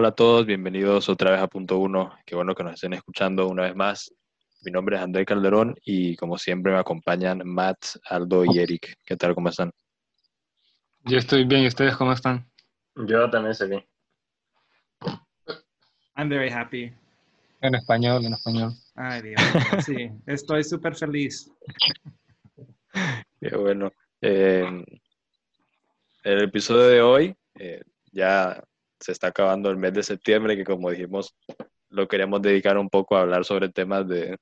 Hola, a todos, bienvenidos otra vez a Punto Uno. Qué bueno que nos estén escuchando una vez más. Mi nombre es André Calderón y como siempre me acompañan Matt, Aldo y Eric. ¿Qué tal? ¿Cómo están? Yo estoy bien, ¿y ustedes cómo están? Yo también estoy bien. I'm very happy. En español, en español. Ay, Dios. Sí, estoy súper feliz. Qué bueno. Eh, el episodio de hoy eh, ya se está acabando el mes de septiembre, que como dijimos, lo queremos dedicar un poco a hablar sobre temas de,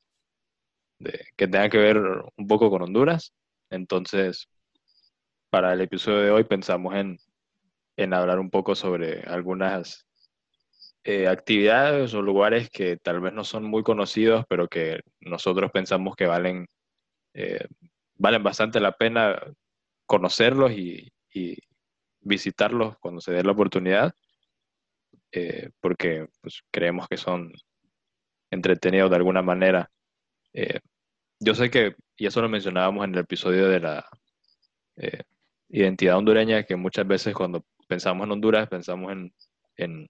que tengan que ver un poco con Honduras. Entonces, para el episodio de hoy pensamos en, en hablar un poco sobre algunas eh, actividades o lugares que tal vez no son muy conocidos, pero que nosotros pensamos que valen, eh, valen bastante la pena conocerlos y, y visitarlos cuando se dé la oportunidad, eh, porque pues, creemos que son entretenidos de alguna manera. Eh, yo sé que, y eso lo mencionábamos en el episodio de la eh, identidad hondureña, que muchas veces cuando pensamos en Honduras pensamos en, en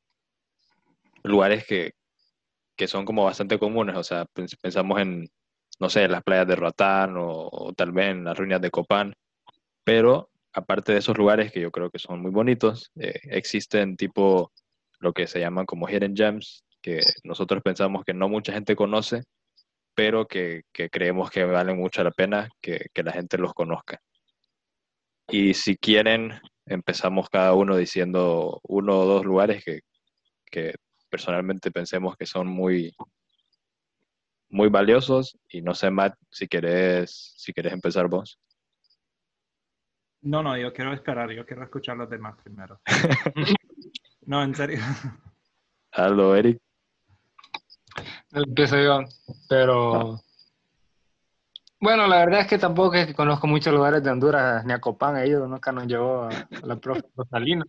lugares que, que, son como bastante comunes, o sea, pensamos en, no sé, las playas de Roatán o, o tal vez en las ruinas de Copán, pero aparte de esos lugares que yo creo que son muy bonitos, eh, existen tipo lo que se llaman como hidden gems, que nosotros pensamos que no mucha gente conoce, pero que, que creemos que valen mucho la pena que, que, la gente los conozca. Y si quieren, empezamos cada uno diciendo uno o dos lugares que, que personalmente pensemos que son muy, muy valiosos. Y no sé, Matt, si querés, si querés empezar vos. No, no, yo quiero esperar, yo quiero escuchar los demás primero. no, en serio. Aldo, Eric. Empiezo yo, pero... Bueno, la verdad es que tampoco es que conozco muchos lugares de Honduras, ni a Copán he ido, nunca nos llevó a, a la profe Rosalina,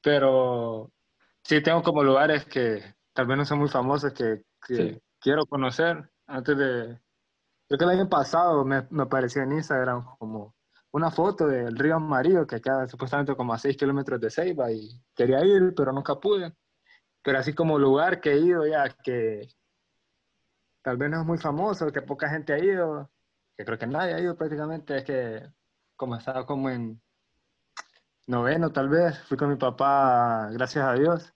pero sí tengo como lugares que tal vez no son muy famosos que, que sí. quiero conocer antes de... Creo que el año pasado me, me apareció en Instagram como una foto del río Amarillo que queda supuestamente como a 6 kilómetros de Ceiba y quería ir, pero nunca pude. Pero así como lugar que he ido ya, que tal vez no es muy famoso, que poca gente ha ido, que creo que nadie ha ido prácticamente, es que como estaba como en noveno tal vez, fui con mi papá, gracias a Dios,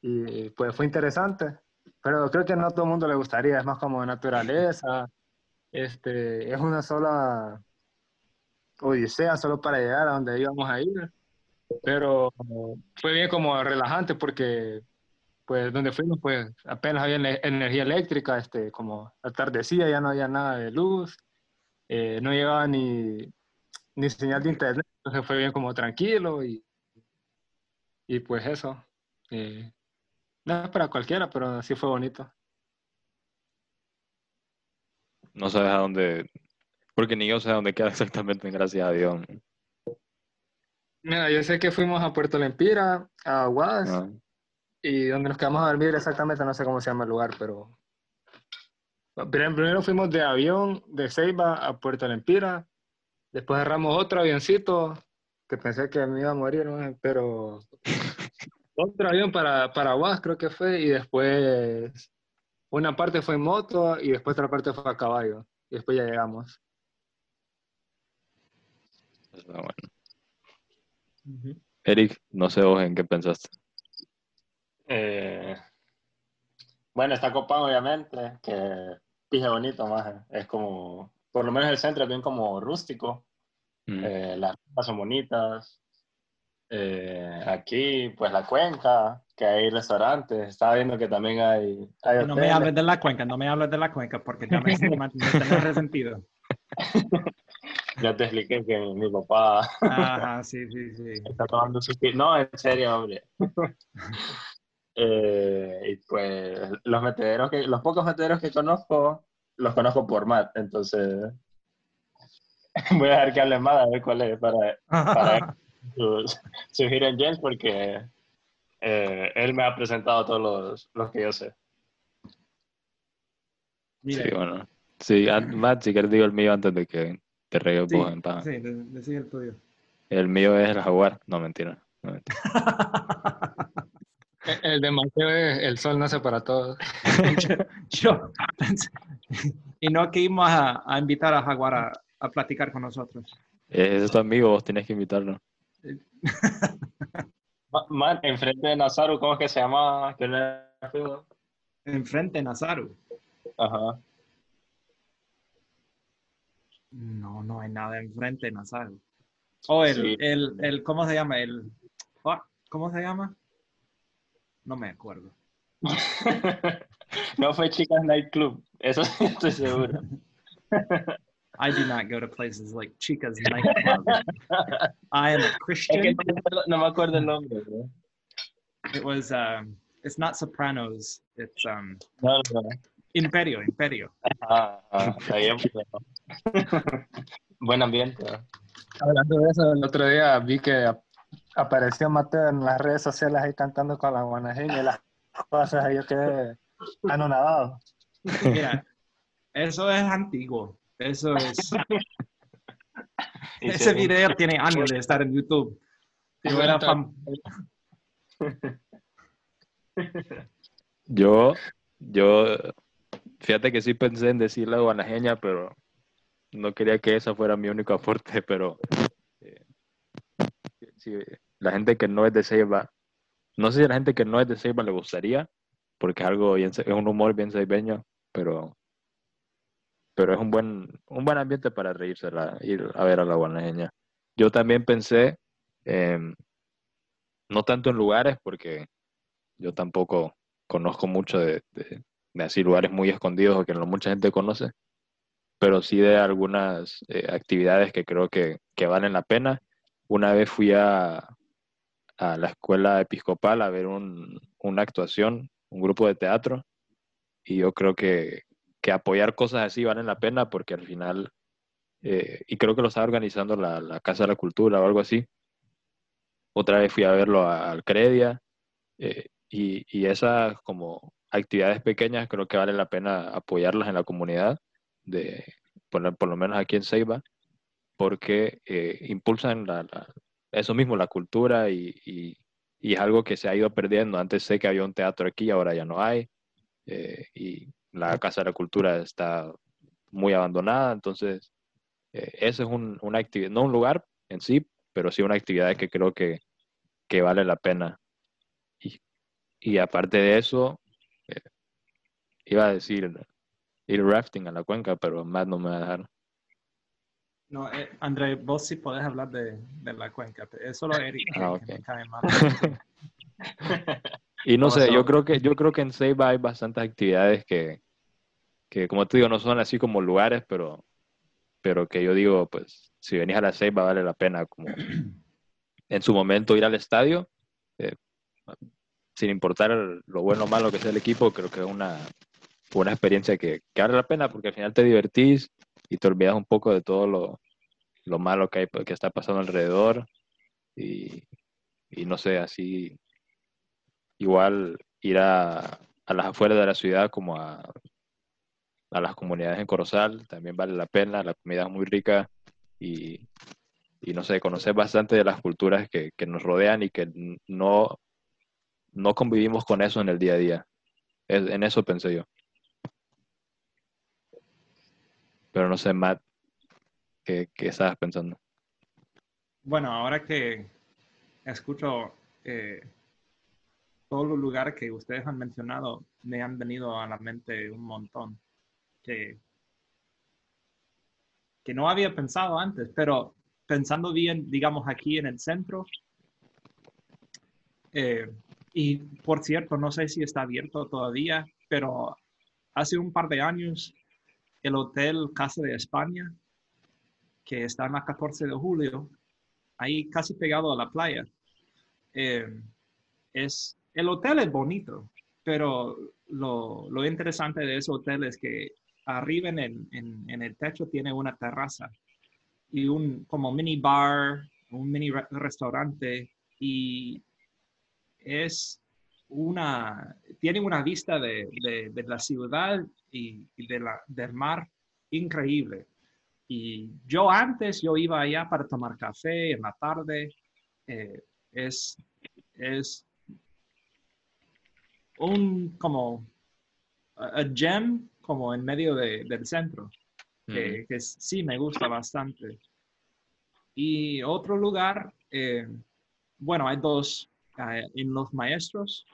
y pues fue interesante, pero creo que no a todo el mundo le gustaría, es más como naturaleza, este, es una sola odisea solo para llegar a donde íbamos a ir. Pero fue bien como relajante porque pues donde fuimos pues apenas había energía eléctrica, este, como atardecía, ya no había nada de luz, eh, no llegaba ni, ni señal de internet, entonces fue bien como tranquilo y, y pues eso. Eh, no es para cualquiera, pero sí fue bonito. No sabes a dónde, porque ni yo sé dónde queda exactamente, gracias a Dios. Mira, yo sé que fuimos a Puerto Lempira, a Aguas, ah. y donde nos quedamos a dormir exactamente, no sé cómo se llama el lugar, pero... Primero fuimos de avión de Ceiba a Puerto Lempira, después agarramos otro avioncito, que pensé que me iba a morir, ¿no? pero... otro avión para, para Aguas creo que fue, y después una parte fue en moto y después otra parte fue a caballo, y después ya llegamos. Está bueno. Uh -huh. Eric, no sé vos en qué pensaste. Eh, bueno, está copado obviamente, que pije bonito más, es como, por lo menos el centro es bien como rústico, mm. eh, las casas son bonitas, eh, aquí pues la cuenca, que hay restaurantes, estaba viendo que también hay... hay no me hables de la cuenca, no me hables de la cuenca porque ya me, me, me resentido. ya te expliqué que mi papá Ajá, sí, sí, sí. está tomando su No, en serio, hombre. eh, y pues los metederos que, los pocos metederos que conozco, los conozco por Matt, entonces voy a dejar que hable más a ver cuál es para, para sus, su Hidden Gems porque eh, él me ha presentado todos los, los que yo sé. Mira. Sí, bueno. Sí, Matt, si quieres digo el mío antes de que sí. Sí, el tuyo. El mío es el jaguar. No, mentira. No, mentira. el, El de Mateo es el sol nace para todos. Yo, y no que íbamos a, a invitar a Jaguar a, a platicar con nosotros. Ese es tu amigo, vos tenés que invitarlo. Ma- Man, enfrente de Nazaru, ¿cómo es que se llama? Que no? Enfrente, Nazaru. Ajá. No, no hay nada enfrente, Nazaru. O el, Sí. el, el, ¿cómo se llama? El, fuck, ¿cómo se llama? No me acuerdo. no fue Chicas Night Club, eso estoy seguro. I do not go to places like Chica's nightclub. I am a Es que Christian. no me acuerdo, no el nombre. bro. It was, um, it's not Sopranos. It's um, No, no, no. Imperio, Imperio. Ah, ah, Buen ambiente. Hablando de eso, el otro día vi que ap- apareció Mateo en las redes sociales ahí cantando con la guanajeña y las cosas, y yo quedé anonadado. Mira, eso es antiguo. Eso es. Y Ese se- video tiene años de estar en YouTube. Yo era fam- Yo, yo, fíjate que sí pensé en decir la guanajeña, pero no quería que esa fuera mi único aporte, pero eh, si la gente que no es de Ceiba, no sé si a la gente que no es de Ceiba le gustaría, porque es algo bien, es un humor bien ceibeño, pero, pero es un buen, un buen ambiente para reírse, ir a ver a la guanajeña. Yo también pensé, em, no tanto en lugares, porque yo tampoco conozco mucho de, de- de así lugares muy escondidos o que no mucha gente conoce, pero sí de algunas eh, actividades que creo que, que valen la pena. Una vez fui a, a la escuela episcopal a ver un- una actuación, un grupo de teatro, y yo creo que, que apoyar cosas así valen la pena porque al final, eh, y creo que lo está organizando la, la Casa de la Cultura o algo así. Otra vez fui a verlo al Credia, eh, y, y esas como actividades pequeñas creo que vale la pena apoyarlas en la comunidad, de, por, por lo menos aquí en Ceiba, porque eh, impulsan la, la- eso mismo, la cultura y, y- y es algo que se ha ido perdiendo. Antes sé que había un teatro aquí, ahora ya no hay, eh, y la Casa de la Cultura está muy abandonada, entonces eh, ese es un, una actividad, no un lugar en sí, pero sí una actividad que creo que, que vale la pena. Y, y aparte de eso, eh, iba a decir ir rafting a la cuenca, pero más no me va a dejar. No, eh, André, vos sí podés hablar de, de la cuenca. Es solo Eric que, Ah, que ok. me cae mal. Y no ¿Cómo sé, yo son? creo que yo creo que en Ceiba hay bastantes actividades que, que, como te digo, no son así como lugares, pero, pero que yo digo, pues, si venís a la Ceiba vale la pena como en su momento ir al estadio, eh, sin importar lo bueno o malo que sea el equipo, creo que es una, una experiencia que, que vale la pena porque al final te divertís y te olvidas un poco de todo lo, lo malo que, hay, que está pasando alrededor y, y no sé, así igual ir a, a las afueras de la ciudad como a, a las comunidades en Corozal también vale la pena, la comida es muy rica y, y no sé, conocer bastante de las culturas que, que nos rodean y que no, no convivimos con eso en el día a día. En eso pensé yo. Pero no sé, Matt, ¿qué, qué estabas pensando? Bueno, ahora que escucho eh, todos los lugares que ustedes han mencionado, me han venido a la mente un montón que, que no había pensado antes, pero pensando bien, digamos, aquí en el centro. eh, y por cierto, no sé si está abierto todavía, pero hace un par de años el Hotel Casa de España, que está en la 14 de julio, ahí casi pegado a la playa. Eh, es, el hotel es bonito, pero lo, lo interesante de ese hotel es que arriba en el, en, en el techo tiene una terraza y un como mini bar, un mini re- restaurante y es una, tiene una vista de, de- de la ciudad y, y de la, del mar increíble. Y yo antes, yo iba allá para tomar café en la tarde. eh, es, es, un como a gem como en medio del centro, que, sí me gusta bastante. Y otro lugar, eh, bueno, hay dos eh, en los maestros,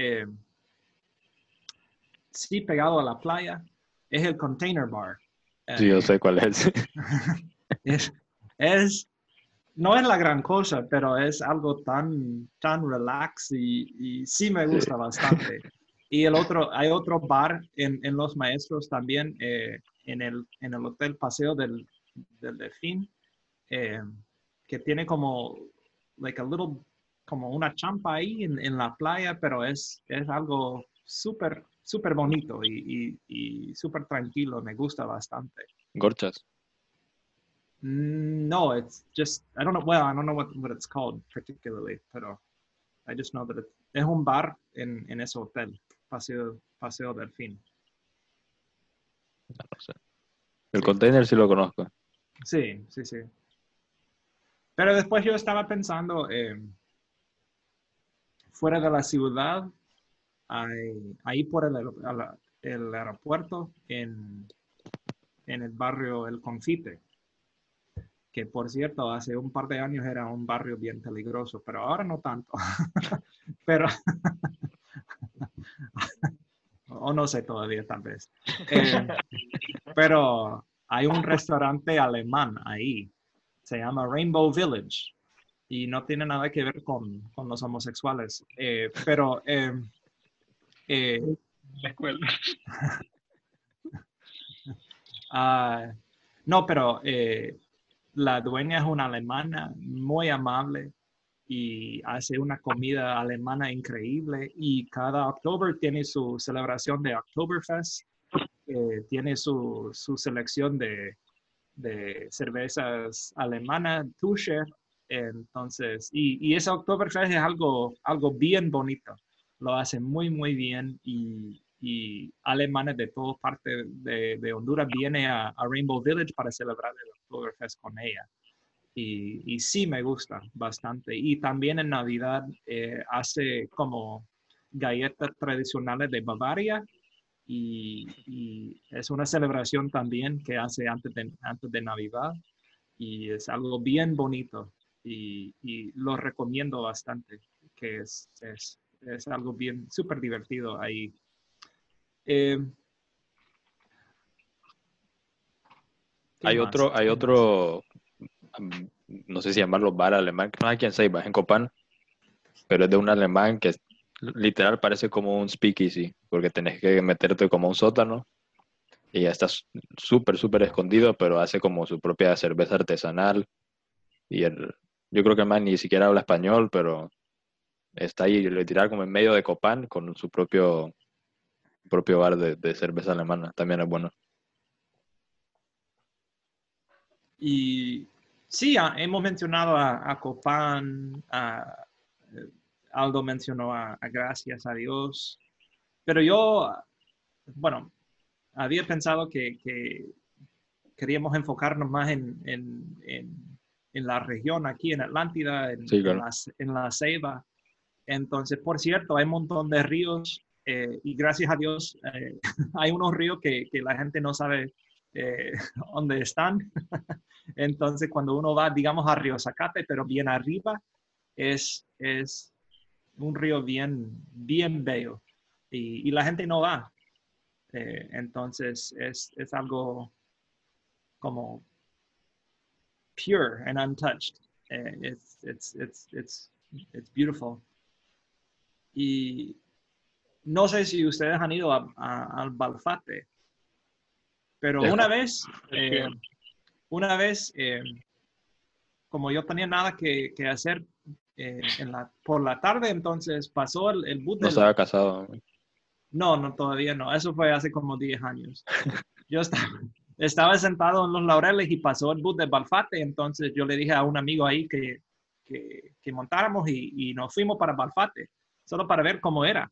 eh, sí pegado a la playa, es el Container Bar. Sí, yo sé cuál es. es, es no es la gran cosa, pero es algo tan, tan relax y, sí me gusta bastante. Y el otro, hay otro bar en, en Los Maestros también, eh, en, el, en el Hotel Paseo del, del Delfín, eh, que tiene como, like a little, como una champa ahí en, en la playa, pero es, es algo súper, súper bonito y, y, y súper tranquilo, me gusta bastante. Gorchas. Mm, no, it's just I don't know. Well, I don't know what, what it's called particularly, pero I just know that it's, es un bar en, en ese hotel, Paseo, Paseo Delfín. No, sé. El container sí lo conozco. Sí, sí, sí. Pero después yo estaba pensando, eh, fuera de la ciudad, ahí, por el, el aeropuerto, en, en el barrio El Confite que por cierto, hace un par de años era un barrio bien peligroso, pero ahora no tanto. pero, o no sé todavía tal vez. Eh, pero hay un restaurante alemán ahí, se llama Rainbow Village, y no tiene nada que ver con, con los homosexuales, eh, pero... Eh, la escuela. Ah, no, pero la dueña es una alemana muy amable y hace una comida alemana increíble y cada octubre tiene su celebración de Oktoberfest, eh, tiene su, selección de, cervezas alemanas, Tuscher, entonces, y, y ese Oktoberfest es algo, algo bien bonito, lo hace muy, muy bien y, alemanes de todas partes de, Honduras vienen a, Rainbow Village para celebrar el con ella. Y, y, sí me gusta bastante. Y también en Navidad eh, hace como galletas tradicionales de Bavaria y, es una celebración también que hace antes de, antes de Navidad y es algo bien bonito y, lo recomiendo bastante, que es, es, es algo bien súper divertido ahí. Eh, Hay otro, hay otro, no sé si llamarlo bar alemán, no hay quien sepa, en Copán, pero es de un alemán que literal parece como un speakeasy, porque tenés que meterte como un sótano y ya estás súper, súper escondido, pero hace como su propia cerveza artesanal. Y el, yo creo que el man ni siquiera habla español, pero está ahí literal como en medio de Copán con su propio, propio bar de, cerveza alemana. También es bueno. Y sí, hemos mencionado a, a Copán, Aldo mencionó a, Gracias a Dios, pero yo, bueno, había pensado que, queríamos enfocarnos más en, la región aquí en Atlántida, en, la, Ceiba. Entonces, por cierto, hay un montón de ríos eh, y gracias a Dios eh, hay unos ríos que, que, la gente no sabe eh, donde están. Entonces, cuando uno va, digamos, a Río Zacate, pero bien arriba, es, es un río bien, bien bello y, la gente no va. Eh, entonces, es, es, algo como pure and untouched. Eh, it's, it's, it's, it's, it's beautiful. Y no sé si ustedes han ido al Balfate. Pero una vez, eh, una vez, eh, como yo tenía nada que, hacer eh, en la, por la tarde, entonces pasó el, el bus. No estaba casado. No, no, todavía no. Eso fue hace como 10 años. Yo estaba, estaba sentado en los laureles y pasó el bus de Balfate, entonces yo le dije a un amigo ahí que, que, montáramos y, y, nos fuimos para Balfate, solo para ver cómo era.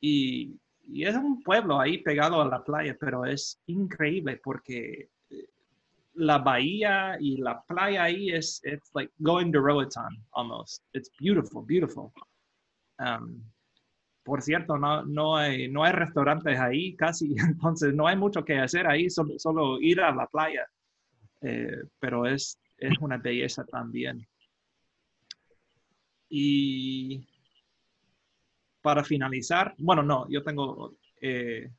Y, y es un pueblo ahí pegado a la playa, pero es increíble porque eh, la bahía y la playa ahí es it's like going to Roatan almost. It's beautiful, beautiful. Um, por cierto, no, no, hay, no hay restaurantes ahí casi, entonces no hay mucho que hacer ahí, solo, solo ir a la playa. Eh, pero es, es una belleza también. Y para finalizar, bueno, no, yo tengo eh,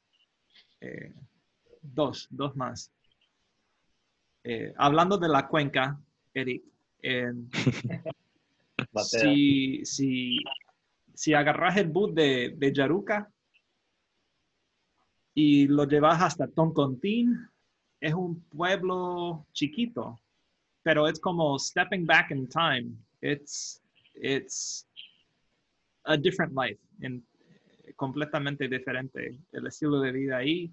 eh, dos, dos más. hablando de la cuenca, Eric, si, si, si agarras el bus de, de Yaruca y lo llevas hasta Toncontín, es un pueblo chiquito, pero es como stepping back in time. It's, it's a different life, in, completamente diferente. El estilo de vida ahí,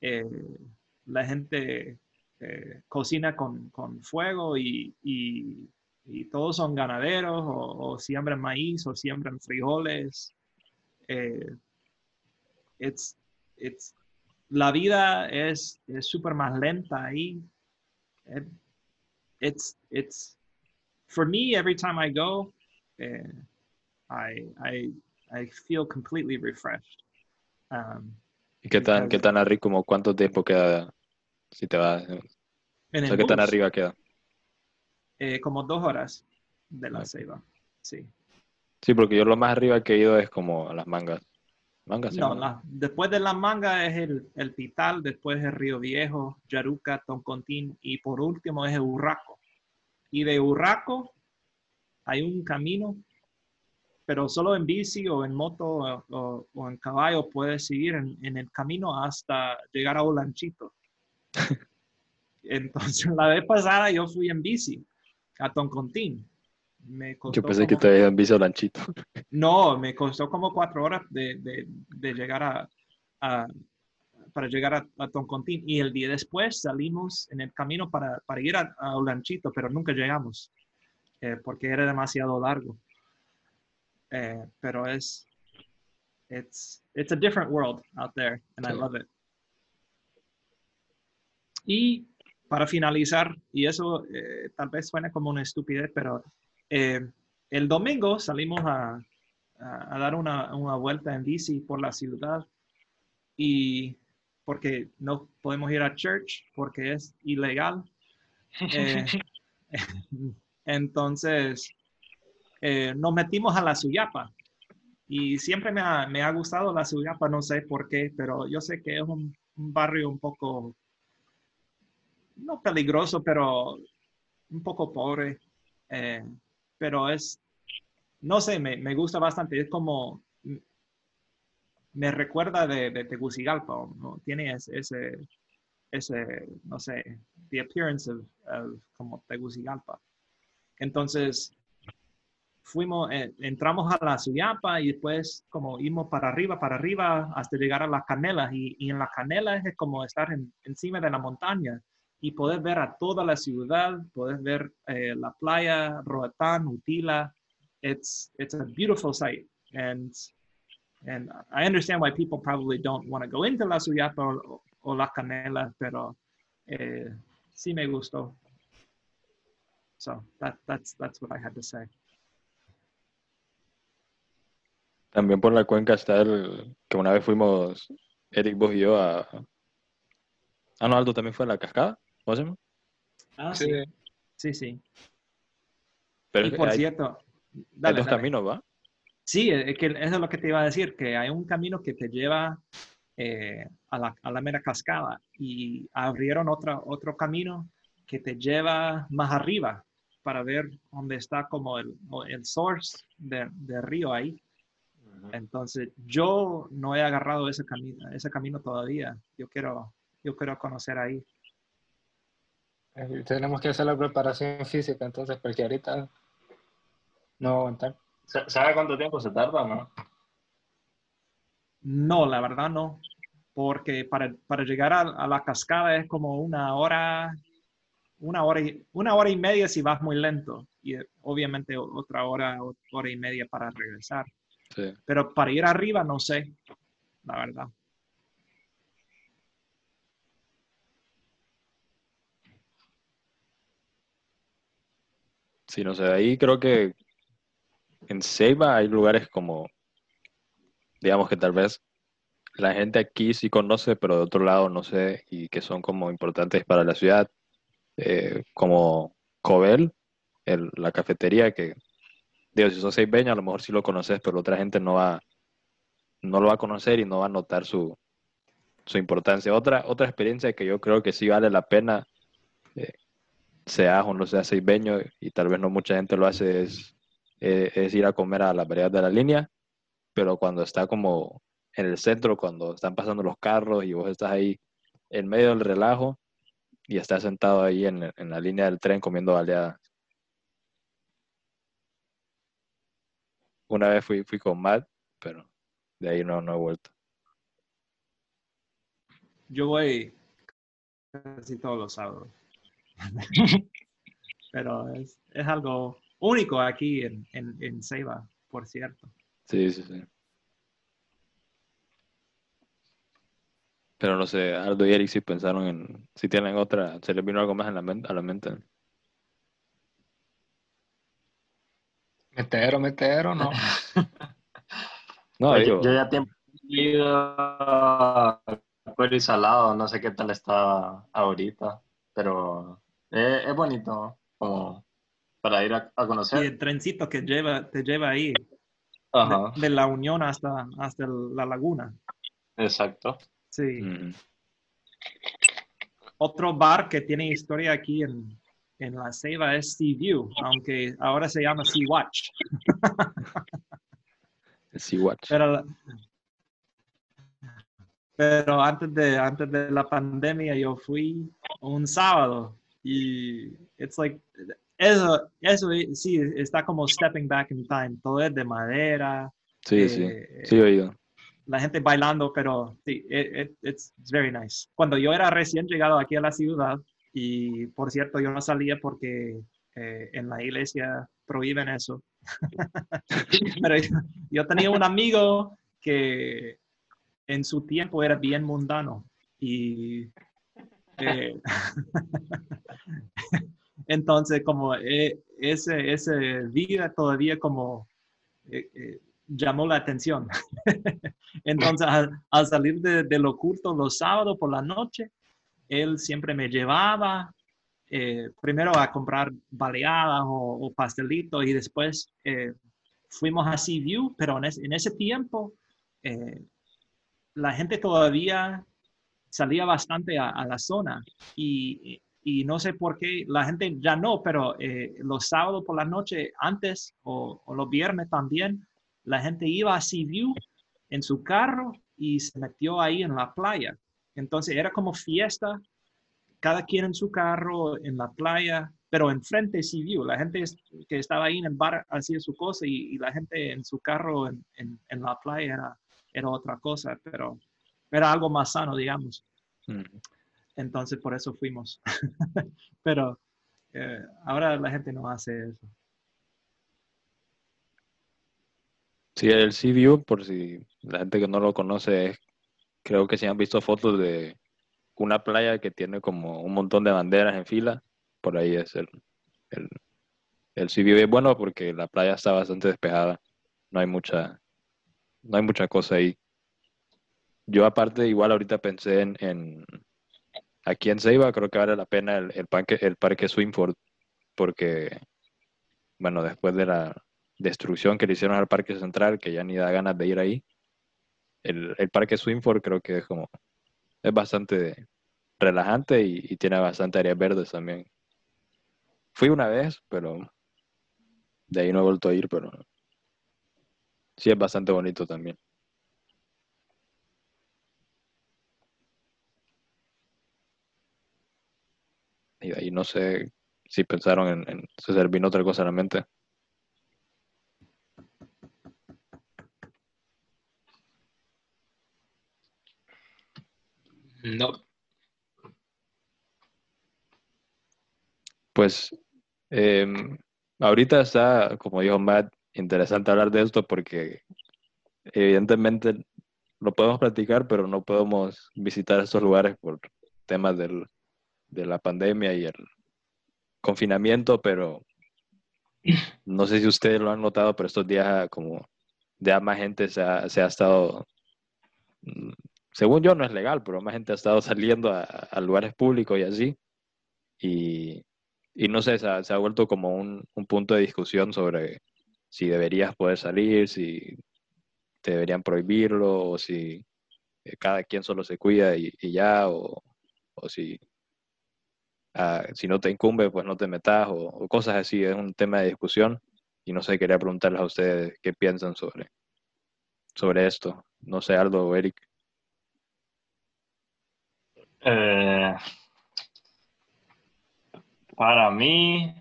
eh, la gente eh, cocina con, con fuego y, y, y todos son ganaderos o, siembran maíz o siembran frijoles. Eh, it's, it's, la vida es súper más lenta ahí. It, it's, it's, for me, every time I go, eh, I, I, I feel completely refreshed. Um, ¿Y qué tan, qué tan arriba, como cuánto tiempo queda si te vas? O ¿Qué tan arriba queda? Eh, como dos horas de la ceiba, sí. Sí, porque yo lo más arriba que he ido es como a las mangas. mangas no, después de las mangas es el, el Pital, después es Río Viejo, Yaruca, Toncontín y por último es el Urraco. Y de Urraco hay un camino, pero solo en bici o en moto o, en caballo puedes seguir en, en, el camino hasta llegar a Olanchito. Entonces, la vez pasada yo fui en bici a Toncontín. Me Yo pensé que te habían visto lanchito. No, me costó como cuatro horas de, de, de llegar a, a, para llegar a, a, Toncontín. Y el día después salimos en el camino para, para ir a, a Olanchito, pero nunca llegamos eh, porque era demasiado largo. Eh, pero es, it's, it's a different world out there, and I love it. Y para finalizar, y eso eh, tal vez suene como una estupidez, pero eh, el domingo salimos a, a, dar una, una, vuelta en bici por la ciudad y porque no podemos ir a church porque es ilegal. Eh, entonces, nos metimos a la Suyapa y siempre me ha, me ha, gustado la Suyapa, no sé por qué, pero yo sé que es un, un barrio un poco no peligroso, pero un poco pobre. Eh, pero es, no sé, me, me, gusta bastante. Es como, me recuerda de, de Tegucigalpa, ¿no? Tiene ese, ese, no sé, the appearance of, como Tegucigalpa. Entonces, fuimos, eh, entramos a la Suyapa y después como íbamos para arriba, para arriba, hasta llegar a las canelas. Y, y en las canelas es como estar encima de la montaña y poder ver a toda la ciudad, poder ver eh, la playa, Roatán, Utila. It's, it's a beautiful sight. And, and I understand why people probably don't want to go into La Suyapa o, o La Canela, pero eh, sí me gustó. So that, that's, that's what I had to say. También por la cuenca está el que una vez fuimos, Eric, vos y yo, a... Ah, no, Aldo también fue a la cascada. ¿Cómo Ah, sí. Sí, sí. Pero y por cierto, dale, hay dos caminos, ¿va? Sí, es que eso es lo que te iba a decir, que hay un camino que te lleva eh, a, la, a, la, mera cascada y abrieron otra, otro camino que te lleva más arriba para ver dónde está como el, el source del de río ahí. Entonces, yo no he agarrado ese camino, ese camino todavía. Yo quiero, yo quiero conocer ahí. Eh, tenemos que hacer la preparación física, entonces, porque ahorita no va a aguantar. ¿Sabe cuánto tiempo se tarda no? No, la verdad no. Porque para, para llegar a, a, la cascada es como una hora, una hora, y, una hora y media si vas muy lento. Y obviamente otra hora, hora y media para regresar. Sí. Pero para ir arriba no sé, la verdad. Sí, no sé, ahí creo que en Ceiba hay lugares como digamos que tal vez la gente aquí sí conoce, pero de otro lado no sé, y que son como importantes para la ciudad, eh, como Cobel, el, la cafetería, que, digo, si sos seibeño a lo mejor sí lo conoces, pero otra gente no va, no lo va a conocer y no va a notar su, su importancia. Otra, otra experiencia que yo creo que sí vale la pena, eh, sea o no sea seibeño, y tal vez no mucha gente lo hace, es, eh, es ir a comer a la variedad de la línea, pero cuando está como en el centro, cuando están pasando los carros y vos estás ahí en medio del relajo y estás sentado ahí en, en la línea del tren comiendo baleadas. Una vez fui, fui con Matt, pero de ahí no, no he vuelto. Yo voy casi todos los sábados. pero es, es, algo único aquí en, en, en Ceiba, por cierto. Sí, sí, sí. Pero no sé, Aldo y Eric si pensaron en, si tienen otra, se les vino algo más en la mente, a la mente. Metero, metero, no. no, yo, yo, ya tiempo he ido a Cuero y Salado, no sé qué tal está ahorita, pero es, es bonito como para ir a, a, conocer. Y el trencito que lleva, te lleva ahí, de, de, la Unión hasta, hasta la laguna. Exacto. Sí. Mm. Otro bar que tiene historia aquí en, en la Ceiba es Sea View, aunque ahora se llama Sea Watch. sea Watch. Pero, pero antes, de, antes de la pandemia yo fui un sábado y it's like, eso, eso sí, está como stepping back in time. Todo es de madera. Sí, eh, sí, sí, oído la gente bailando, pero sí, it, it, it's, very nice. Cuando yo era recién llegado aquí a la ciudad, y por cierto, yo no salía porque eh, en la iglesia prohíben eso. pero yo, yo, tenía un amigo que en su tiempo era bien mundano y eh, entonces como eh, ese, ese vida todavía como eh, llamó la atención. Entonces, al, salir de, de, lo culto los sábados por la noche, él siempre me llevaba eh, primero a comprar baleadas o, o pastelitos y después eh, fuimos a Sea View, pero en, es, en ese tiempo eh, la gente todavía salía bastante a, la zona y, y, no sé por qué la gente ya no, pero eh, los sábados por la noche antes o, o los viernes también la gente iba a Sea View en su carro y se metió ahí en la playa. Entonces era como fiesta, cada quien en su carro, en la playa, pero enfrente de Sea View. La gente que estaba ahí en el bar hacía su cosa y, y la gente en su carro en, en, en, la playa era, era otra cosa, pero era algo más sano, digamos. Mm. Entonces por eso fuimos. pero eh, ahora la gente no hace eso. Sí, el Sea por si la gente que no lo conoce, creo que si han visto fotos de una playa que tiene como un montón de banderas en fila, por ahí es el, el, el Sea View. Es bueno porque la playa está bastante despejada, no hay mucha, no hay mucha cosa ahí. Yo aparte, igual ahorita pensé en, en aquí en Ceiba, creo que vale la pena el, el, parque, el parque Swingford, porque, bueno, después de la, destrucción que le hicieron al Parque Central, que ya ni da ganas de ir ahí. El, el Parque Swingford creo que es como, es bastante relajante y, y, tiene bastante áreas verdes también. Fui una vez, pero de ahí no he vuelto a ir, pero sí es bastante bonito también. Y de ahí no sé si pensaron en, en se servir otra cosa en la mente. No. Pues eh, ahorita está, como dijo Matt, interesante hablar de esto porque evidentemente lo podemos platicar, pero no podemos visitar estos lugares por temas del, de la pandemia y el confinamiento, pero no sé si ustedes lo han notado, pero estos días como ya más gente se ha, se ha estado, mm, según yo no es legal, pero más gente ha estado saliendo a, lugares públicos y así. Y, y no sé, se ha, se ha vuelto como un, un, punto de discusión sobre si deberías poder salir, si te deberían prohibirlo, o si eh, cada quien solo se cuida y, ya, o, o si, ah, si no te incumbe, pues no te metas, o, o cosas así. Es un tema de discusión y no sé, quería preguntarles a ustedes qué piensan sobre, sobre esto. No sé, Aldo o Eric. Eh, para mí,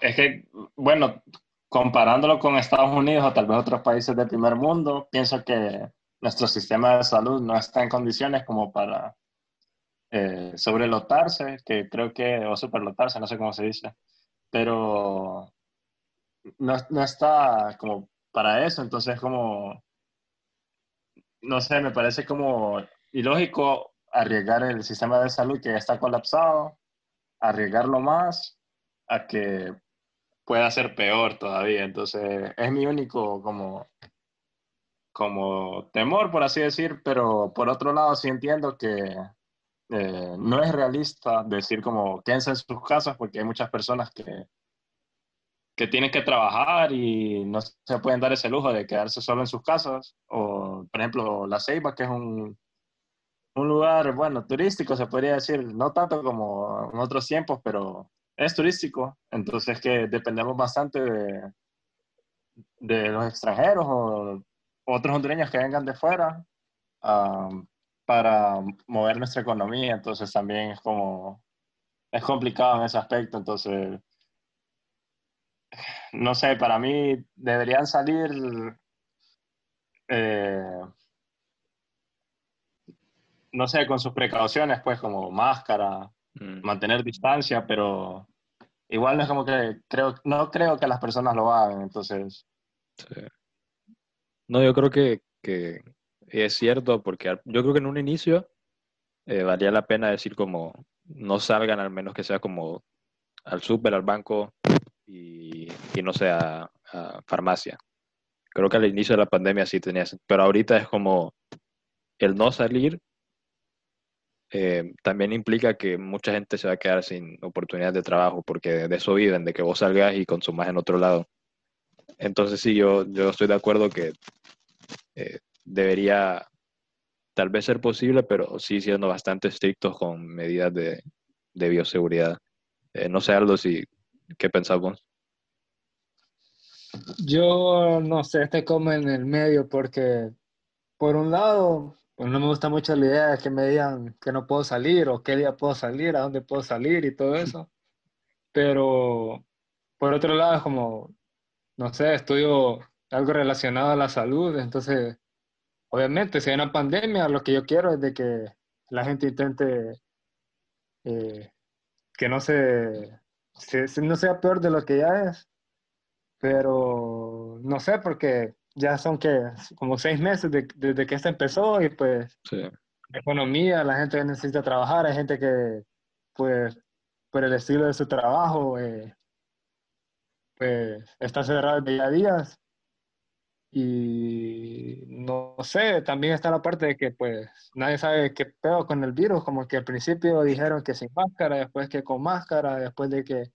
es que, bueno, comparándolo con Estados Unidos o tal vez otros países del primer mundo, pienso que nuestro sistema de salud no está en condiciones como para eh, sobrelotarse, que creo que, o superlotarse, no sé cómo se dice, pero no, no está como para eso, entonces como, no sé, me parece como ilógico arriesgar el sistema de salud que ya está colapsado, arriesgarlo más a que pueda ser peor todavía. Entonces, es mi único como, como temor, por así decir, pero por otro lado sí entiendo que eh, no es realista decir como quédense en sus casas porque hay muchas personas que que tienen que trabajar y no se pueden dar ese lujo de quedarse solo en sus casas. O, por ejemplo, La Ceiba, que es un, un lugar, bueno, turístico, se podría decir, no tanto como en otros tiempos, pero es turístico. Entonces, que dependemos bastante de, de los extranjeros o otros hondureños que vengan de fuera para mover nuestra economía. Entonces, también es como, es complicado en ese aspecto. Entonces, no sé, para mí deberían salir eh, no sé, con sus precauciones, pues como máscara, mm. mantener distancia, pero igual no es como que creo, no creo que las personas lo hagan, entonces. No, yo creo que, es cierto, porque yo creo que en un inicio eh, valía la pena decir como no salgan al menos que sea como al súper, al banco, y, no sé, a, farmacia. Creo que al inicio de la pandemia sí tenía, pero ahorita es como el no salir eh, también implica que mucha gente se va a quedar sin oportunidades de trabajo porque de eso viven, de que vos salgas y consumas en otro lado. Entonces sí, yo, yo estoy de acuerdo que eh, debería tal vez ser posible, pero sí siendo bastante estrictos con medidas de, de bioseguridad. Eh, no sé, Aldo, si ¿Qué pensamos? Yo no sé, estoy como en el medio porque, por un lado, pues no me gusta mucho la idea de que me digan que no puedo salir o qué día puedo salir, a dónde puedo salir y todo eso. Pero, por otro lado, es como, no sé, estudio algo relacionado a la salud, entonces, obviamente, si hay una pandemia, lo que yo quiero es de que la gente intente eh, que no se no sea peor de lo que ya es, pero no sé, porque ya son que como seis meses desde que esto empezó y pues la economía, la gente necesita trabajar, hay gente que pues por el estilo de su trabajo eh, pues está cerrado día a día y no sé, también está la parte de que pues nadie sabe qué pedo con el virus, como que al principio dijeron que sin máscara, después que con máscara, después de que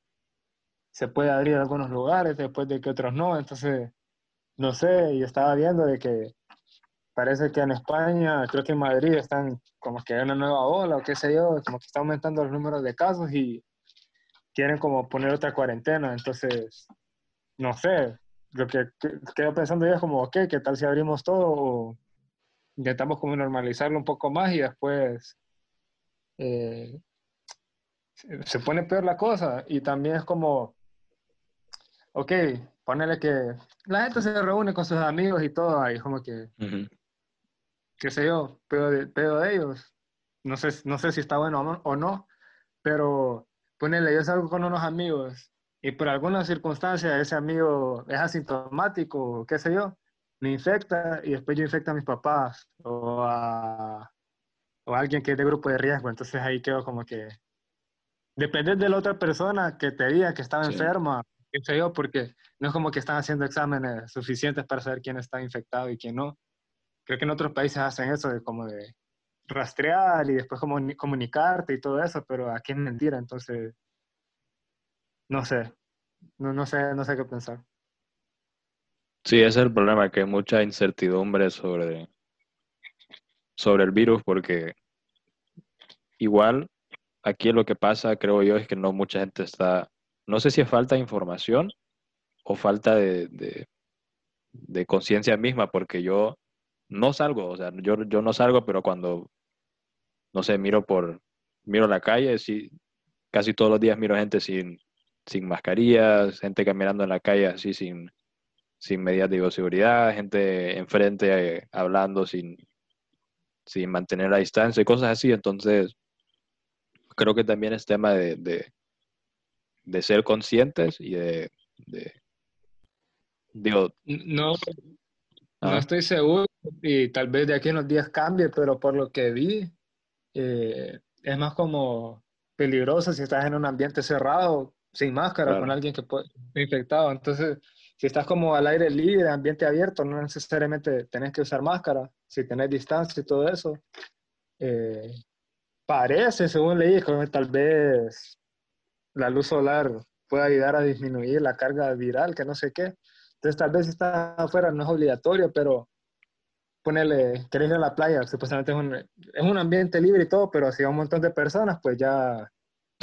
se puede abrir algunos lugares, después de que otros no, entonces no sé, y estaba viendo de que parece que en España, creo que en Madrid están como que hay una nueva ola o qué sé yo, como que está aumentando los números de casos y quieren como poner otra cuarentena, entonces no sé, lo que quedo pensando yo es como, ok, ¿qué tal si abrimos todo o intentamos como normalizarlo un poco más y después eh, se pone peor la cosa? Y también es como, ok, ponele que la gente se reúne con sus amigos y todo, ahí como que, qué sé yo, pedo de, de ellos. No sé, no sé si está bueno o no, pero ponele, yo salgo con unos amigos y por alguna circunstancia ese amigo es asintomático, qué sé yo, me infecta y después yo infecto a mis papás o a, o alguien que es de grupo de riesgo. Entonces ahí quedo como que depende de la otra persona que te diga que estaba enferma, qué sé yo, porque no es como que están haciendo exámenes suficientes para saber quién está infectado y quién no. Creo que en otros países hacen eso de como de rastrear y después como comunicarte y todo eso, pero aquí es mentira, entonces no sé, no, no sé, no sé qué pensar. Sí, ese es el problema, que hay mucha incertidumbre sobre, sobre el virus, porque igual aquí lo que pasa, creo yo, es que no mucha gente está, no sé si es falta de información o falta de, de, conciencia misma, porque yo no salgo, o sea, yo, yo no salgo, pero cuando, no sé, miro por, miro la calle, sí, casi todos los días miro gente sin, sin mascarillas, gente caminando en la calle así sin, sin medidas de bioseguridad, gente enfrente eh, hablando sin, sin mantener la distancia y cosas así. Entonces, creo que también es tema de, de, ser conscientes y de, digo, no, no estoy seguro y tal vez de aquí en los días cambie, pero por lo que vi, eh, es más como peligroso si estás en un ambiente cerrado, sin máscara, con alguien que puede infectado. Entonces, si estás como al aire libre, ambiente abierto, no necesariamente tenés que usar máscara, si tenés distancia y todo eso. Eh, parece, según leí, que tal vez la luz solar puede ayudar a disminuir la carga viral, que no sé qué. Entonces, tal vez si estás afuera no es obligatorio, pero ponerle, querés ir a la playa, supuestamente es un, es un ambiente libre y todo, pero si hay un montón de personas, pues ya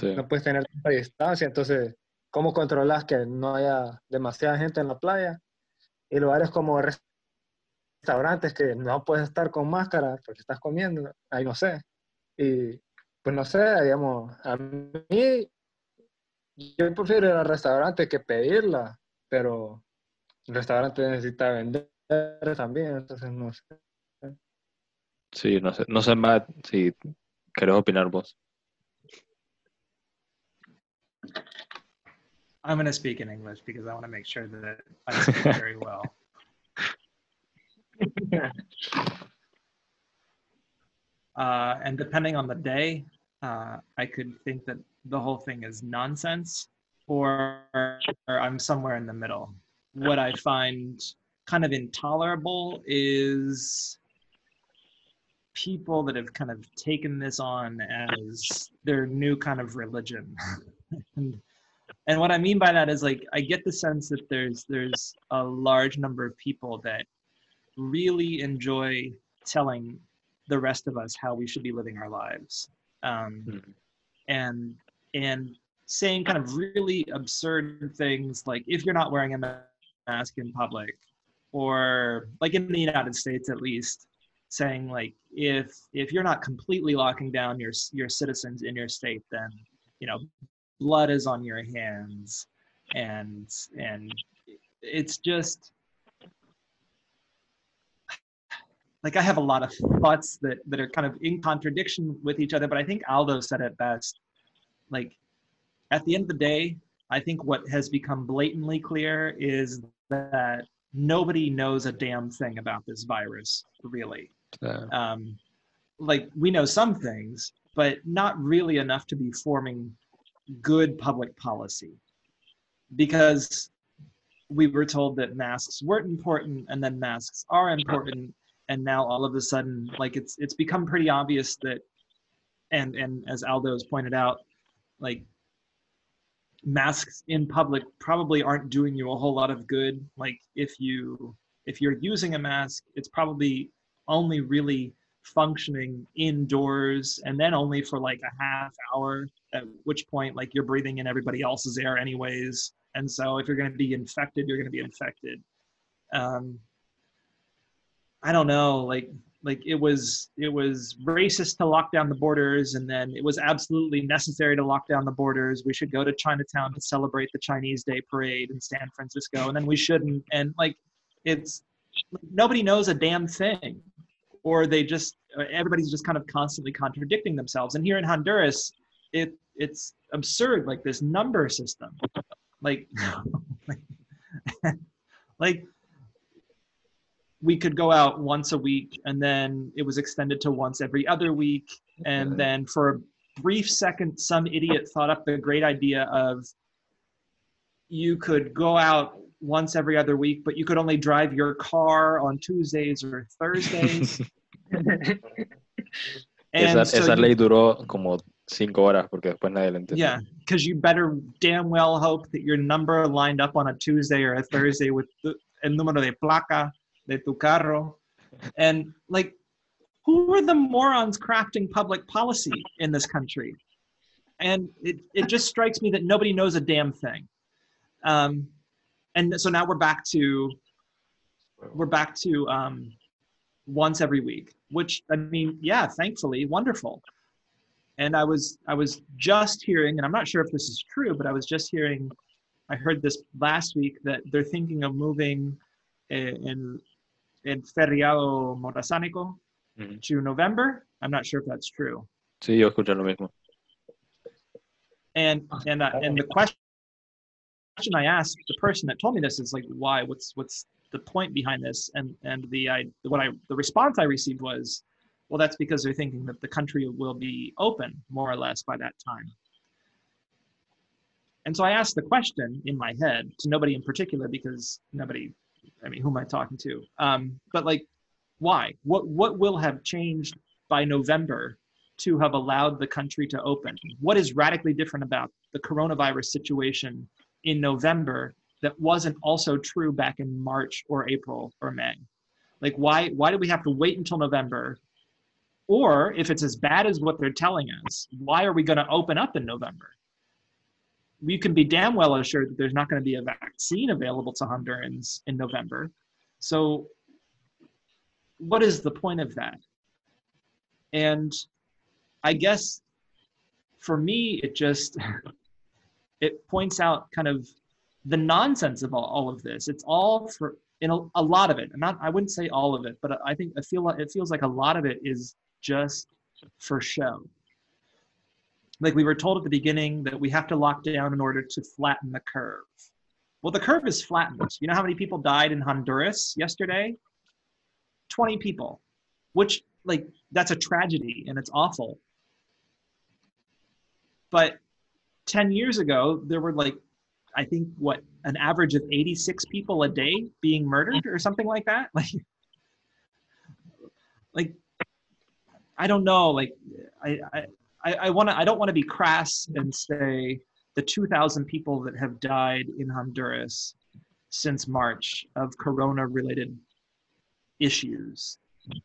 no puedes tener tanta distancia. Entonces, ¿Cómo controlas que no haya demasiada gente en la playa? Y lugares como restaurantes que no puedes estar con máscara porque estás comiendo, ahí no sé. Y pues no sé, digamos, a mí yo prefiero ir al restaurante que pedirla, pero el restaurante necesita vender también, entonces no sé. Sí, no sé, no sé más si querés opinar vos. I'm going to speak in English because I want to make sure that I speak very well. uh, and depending on the day, uh, I could think that the whole thing is nonsense or, or I'm somewhere in the middle. What I find kind of intolerable is people that have kind of taken this on as their new kind of religion. and and what I mean by that is like I get the sense that there's there's a large number of people that really enjoy telling the rest of us how we should be living our lives, um, mm-hmm. and and saying kind of really absurd things like if you're not wearing a mask in public, or like in the United States at least, saying like if if you're not completely locking down your your citizens in your state, then you know blood is on your hands and and it's just like I have a lot of thoughts that that are kind of in contradiction with each other, but I think Aldo said it best. Like at the end of the day, I think what has become blatantly clear is that nobody knows a damn thing about this virus, really. Yeah. Um, like we know some things, but not really enough to be forming good public policy. Because we were told that masks weren't important and then masks are important and now all of a sudden like it's it's become pretty obvious that and and as aldo has pointed out like masks in public probably aren't doing you a whole lot of good. Like if you if you're using a mask it's probably only really functioning indoors and then only for like a half hour at which point like you're breathing in everybody else's air anyways. And so if you're going to be infected you're going to be infected. Um i don't know like like it was it was racist to lock down the borders and then it was absolutely necessary to lock down the borders. We should go to chinatown to celebrate the chinese day parade in san francisco and then we shouldn't. And like it's nobody knows a damn thing or they just everybody's just kind of constantly contradicting themselves. And here in Honduras, it it's absurd, like this number system, like like we could go out once a week and then it was extended to once every other week and then for a brief second some idiot thought up the great idea of you could go out once every other week, but you could only drive your car on Tuesdays or Thursdays. esa, so esa ley duró como cinco horas porque después nadie entendió. Yeah, because you better damn well hope that your number lined up on a Tuesday or a Thursday with the, el número de placa de tu carro. And like, who are the morons crafting public policy in this country? And it, it just strikes me that nobody knows a damn thing. Um, and so now we're back to we're back to um, once every week, which I mean, yeah, thankfully, wonderful. And I was I was just hearing, and I'm not sure if this is true, but I was just hearing, I heard this last week that they're thinking of moving in in Feriado Morazánico mm-hmm. to November. I'm not sure if that's true. Sí, yo escuché lo mismo. And and uh, and the question question I asked the person that told me this is like, why? What's what's the point behind this? And and the I what I the response I received was, well, that's because they're thinking that the country will be open more or less by that time. And so I asked the question in my head to nobody in particular because nobody, I mean, who am I talking to? Um, but like, why? What what will have changed by November to have allowed the country to open? What is radically different about the coronavirus situation in November that wasn't also true back in March or April or May? Like why why do we have to wait until November? Or if it's as bad as what they're telling us, why are we going to open up in November? We can be damn well assured that there's not going to be a vaccine available to Hondurans in November. So what is the point of that? And I guess for me, it just it points out kind of the nonsense of all, all of this. It's all for in a, a lot of it. Not I wouldn't say all of it, but I think I feel it feels like a lot of it is just for show. Like we were told at the beginning that we have to lock down in order to flatten the curve. Well, the curve is flattened. You know how many people died in Honduras yesterday? 20 people, which like that's a tragedy and it's awful. But 10 years ago, there were like, I think, what, an average of 86 people a day being murdered or something like that. Like, like I don't know. Like, I, I, I want to, I don't want to be crass and say the 2,000 people that have died in Honduras since March of corona related issues.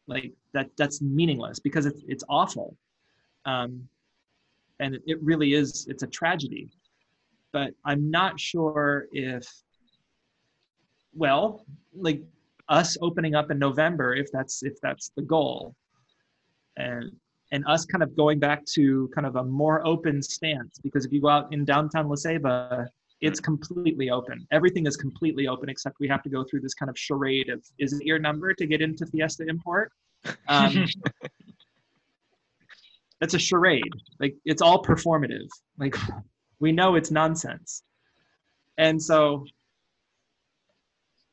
Like that, that's meaningless because it's, it's awful. Um, and it really is it's a tragedy but i'm not sure if well like us opening up in november if that's if that's the goal and and us kind of going back to kind of a more open stance because if you go out in downtown La Ceiba, it's completely open. Everything is completely open except we have to go through this kind of charade of is it your number to get into Fiesta Import? Um, that's a charade. Like it's all performative. Like we know it's nonsense. And so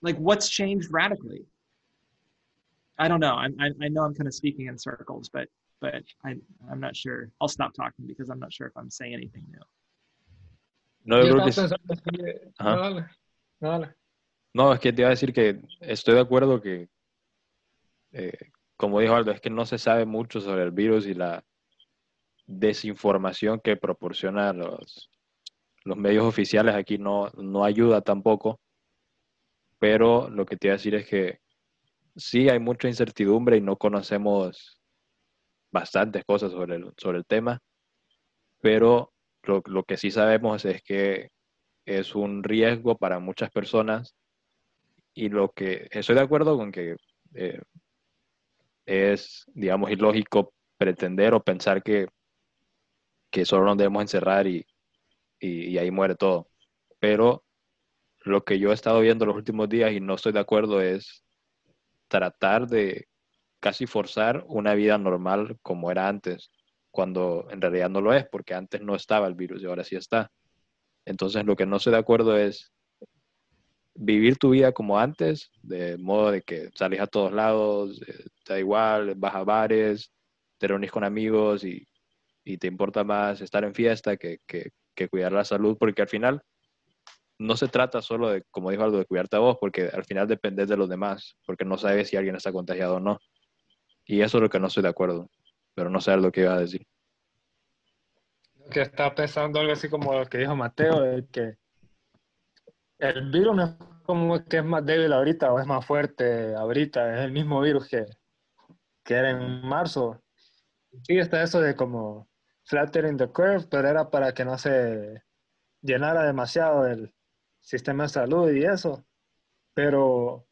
like what's changed radically? I don't know. I, I, I know I'm kind of speaking in circles, but but I, I'm not sure. I'll stop talking because I'm not sure if I'm saying anything new. No, yo creo que... No, dale. No, dale. no, es que te iba a decir que estoy de acuerdo que, eh, como dijo Aldo, es que no se sabe mucho sobre el virus y la, desinformación que proporcionan los, los medios oficiales aquí no, no ayuda tampoco. Pero lo que te iba a decir es que sí hay mucha incertidumbre y no conocemos bastantes cosas sobre el, sobre el tema, pero lo, lo, que sí sabemos es que es un riesgo para muchas personas y lo que estoy de acuerdo con que eh, es, digamos, ilógico pretender o pensar que que solo nos debemos encerrar y, y, ahí muere todo. Pero lo que yo he estado viendo los últimos días y no estoy de acuerdo es tratar de casi forzar una vida normal como era antes, cuando en realidad no lo es, porque antes no estaba el virus y ahora sí está. Entonces lo que no estoy de acuerdo es vivir tu vida como antes, de modo de que salís a todos lados, eh, da igual, vas a bares, te reunís con amigos y y te importa más estar en fiesta que, que, cuidar la salud, porque al final no se trata solo de, como dijo algo, de cuidarte a vos, porque al final dependes de los demás, porque no sabes si alguien está contagiado o no. Y eso es lo que no estoy de acuerdo, pero no sé lo que iba a decir. Que estaba pensando algo así como lo que dijo Mateo, de que el virus no es como que es más débil ahorita o es más fuerte ahorita, es el mismo virus que, que era en marzo. Sí, está eso de como flattering the curve, pero era para que no se llenara demasiado el sistema de salud y eso. Pero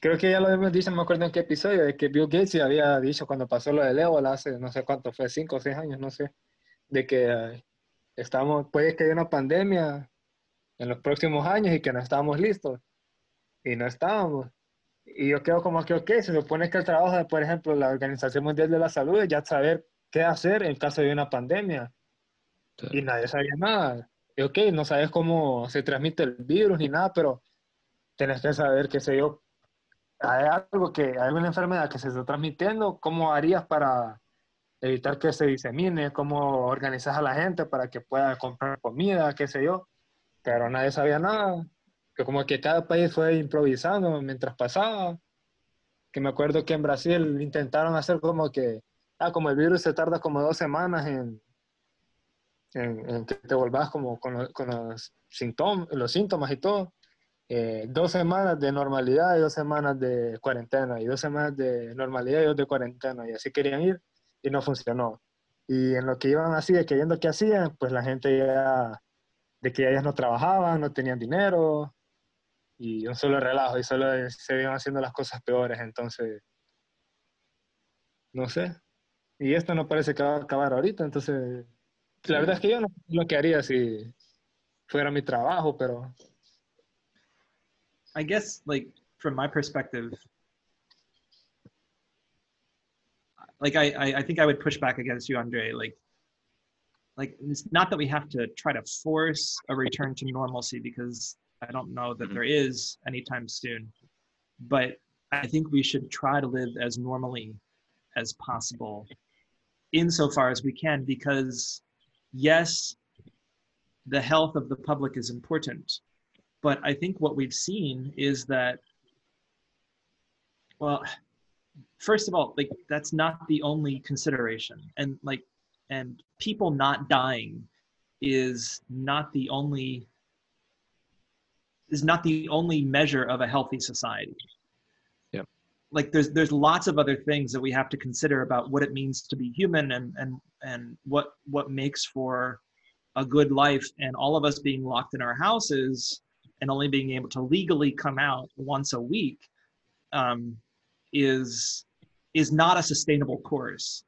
creo que ya lo hemos dicho, no me acuerdo en qué episodio, de que Bill Gates había dicho cuando pasó lo del ébola hace no sé cuánto fue, cinco o seis años, no sé, de que estamos, puede que haya una pandemia en los próximos años y que no estábamos listos. Y no estábamos. Y yo creo como que, ok, se supone que el trabajo de, por ejemplo, la Organización Mundial de la Salud es ya saber qué hacer en caso de una pandemia. Y nadie sabía nada. Ok, no sabes cómo se transmite el virus ni nada, pero tenés que saber, qué sé yo, hay algo que, hay alguna enfermedad que se está transmitiendo, ¿cómo harías para evitar que se disemine? ¿Cómo organizas a la gente para que pueda comprar comida, qué sé yo? Pero nadie sabía nada que como que cada país fue improvisando mientras pasaba. Que me acuerdo que en Brasil intentaron hacer como que, ah, como el virus se tarda como dos semanas en, en, que te volvás como con, con los, síntomas, los síntomas y todo. Eh, dos semanas de normalidad y dos semanas de cuarentena, y dos semanas de normalidad y dos de cuarentena, y así querían ir y no funcionó. Y en lo que iban así, de creyendo que hacían, pues la gente ya, de que ellas no trabajaban, no tenían dinero, y un solo relajo y solo se iban haciendo las cosas peores, entonces, no sé. Y esto no parece que va a acabar ahorita, entonces, la verdad es que yo no sé lo que haría si fuera mi trabajo, pero... I guess, like, from my perspective, like I, I, I think I would push back against you, Andre. Like, like it's not that we have to try to force a return to normalcy because I don't know that mm-hmm. there is anytime soon, but I think we should try to live as normally as possible insofar as we can because yes the health of the public is important but i think what we've seen is that well first of all like that's not the only consideration and like and people not dying is not the only is not the only measure of a healthy society. Like there's there's lots of other things that we have to consider about what it means to be human and and and what what makes for a good life. And all of us being locked in our houses and only being able to legally come out once a week um, is is not a sustainable course.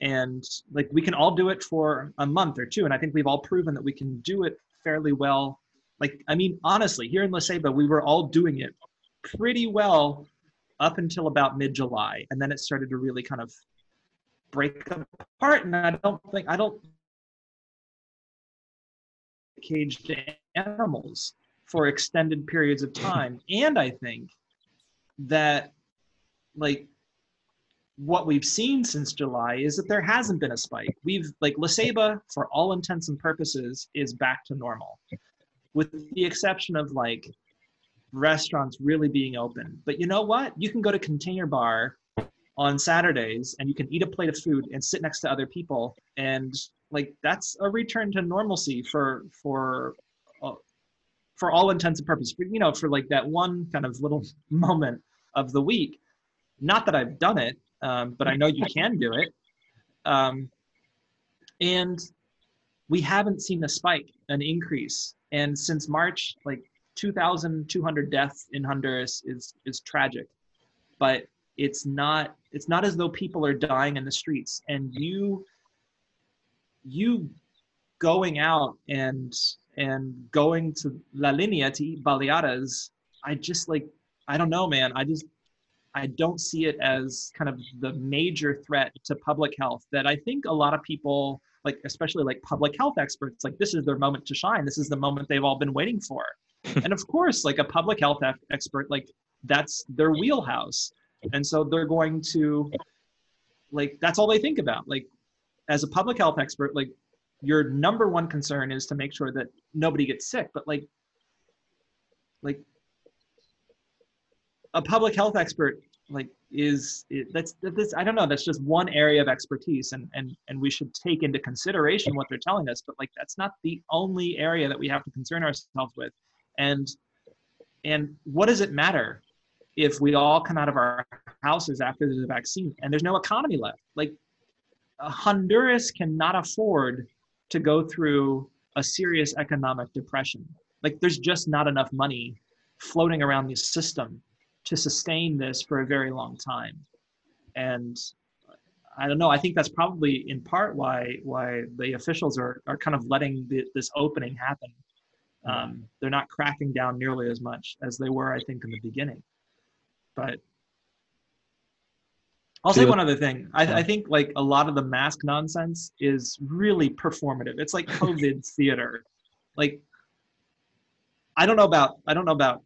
And like we can all do it for a month or two and i think we've all proven that we can do it fairly well. Like, I mean, honestly, here in La Ceiba, we were all doing it pretty well up until about mid July. And then it started to really kind of break apart. And I don't think, I don't caged animals for extended periods of time. and I think that, like, what we've seen since July is that there hasn't been a spike. We've like La Ceiba, for all intents and purposes, is back to normal with the exception of like restaurants really being open. But you know what? You can go to Container Bar on Saturdays and you can eat a plate of food and sit next to other people and like that's a return to normalcy for for uh, for all intents and purposes. You know, for like that one kind of little moment of the week. Not that I've done it, um, but I know you can do it. Um, and we haven't seen a spike, an increase and since March, like 2,200 deaths in Honduras is is tragic, but it's not it's not as though people are dying in the streets. And you you going out and and going to La Linea to eat baleadas, I just like I don't know, man. I just I don't see it as kind of the major threat to public health that I think a lot of people like especially like public health experts like this is their moment to shine this is the moment they've all been waiting for and of course like a public health expert like that's their wheelhouse. And so they're going to like that's all they think about. Like as a public health expert like your number one concern is to make sure that nobody gets sick but like like a public health expert like is that's this i don't know that's just one area of expertise and and and we should take into consideration what they're telling us but like that's not the only area that we have to concern ourselves with and and what does it matter if we all come out of our houses after there's a vaccine and there's no economy left like honduras cannot afford to go through a serious economic depression like there's just not enough money floating around the system to sustain this for a very long time. And I don't know. I think that's probably in part why why the officials are are kind of letting the, this opening happen. Um, they're not cracking down nearly as much as they were, I think, in the beginning. But I'll say one other thing. I, I, think like a lot of the mask nonsense is really performative. It's like COVID theater. Like I don't know about I don't know about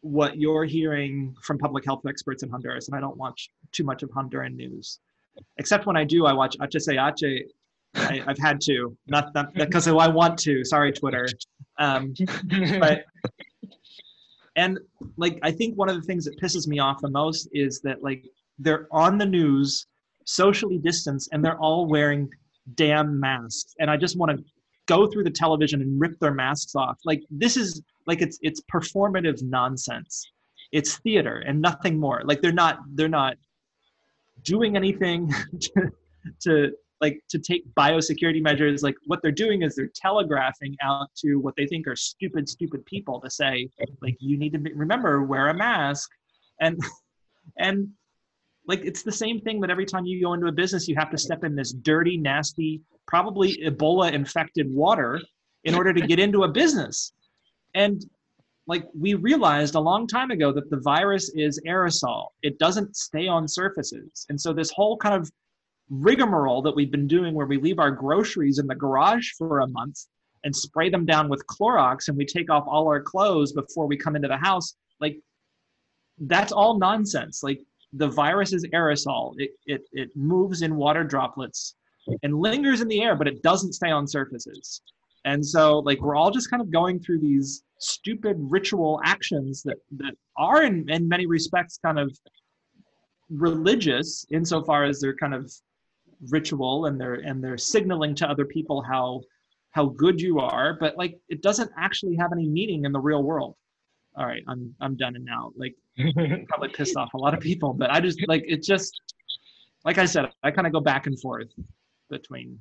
what you're hearing from public health experts in Honduras, and I don't watch too much of Honduran news, except when I do. I watch HCH. I, have had to, not because I want to. Sorry, Twitter. Um, but and like I think one of the things that pisses me off the most is that like they're on the news, socially distanced, and they're all wearing damn masks, and I just want to go through the television and rip their masks off. Like this is like it's it's performative nonsense. It's theater and nothing more. Like they're not they're not doing anything to, to like to take biosecurity measures like what they're doing is they're telegraphing out to what they think are stupid stupid people to say like you need to be, remember wear a mask and and like it's the same thing that every time you go into a business you have to step in this dirty nasty probably ebola infected water in order to get into a business and like we realized a long time ago that the virus is aerosol. It doesn't stay on surfaces. And so this whole kind of rigmarole that we've been doing where we leave our groceries in the garage for a month and spray them down with Clorox and we take off all our clothes before we come into the house, like that's all nonsense. Like the virus is aerosol. It, it, it moves in water droplets and lingers in the air, but it doesn't stay on surfaces. And so like we're all just kind of going through these stupid ritual actions that that are in, in many respects kind of religious insofar as they're kind of ritual and they're and they're signaling to other people how how good you are, but like it doesn't actually have any meaning in the real world. All right, I'm I'm done and now. Like probably pissed off a lot of people, but I just like it just like I said, I kind of go back and forth between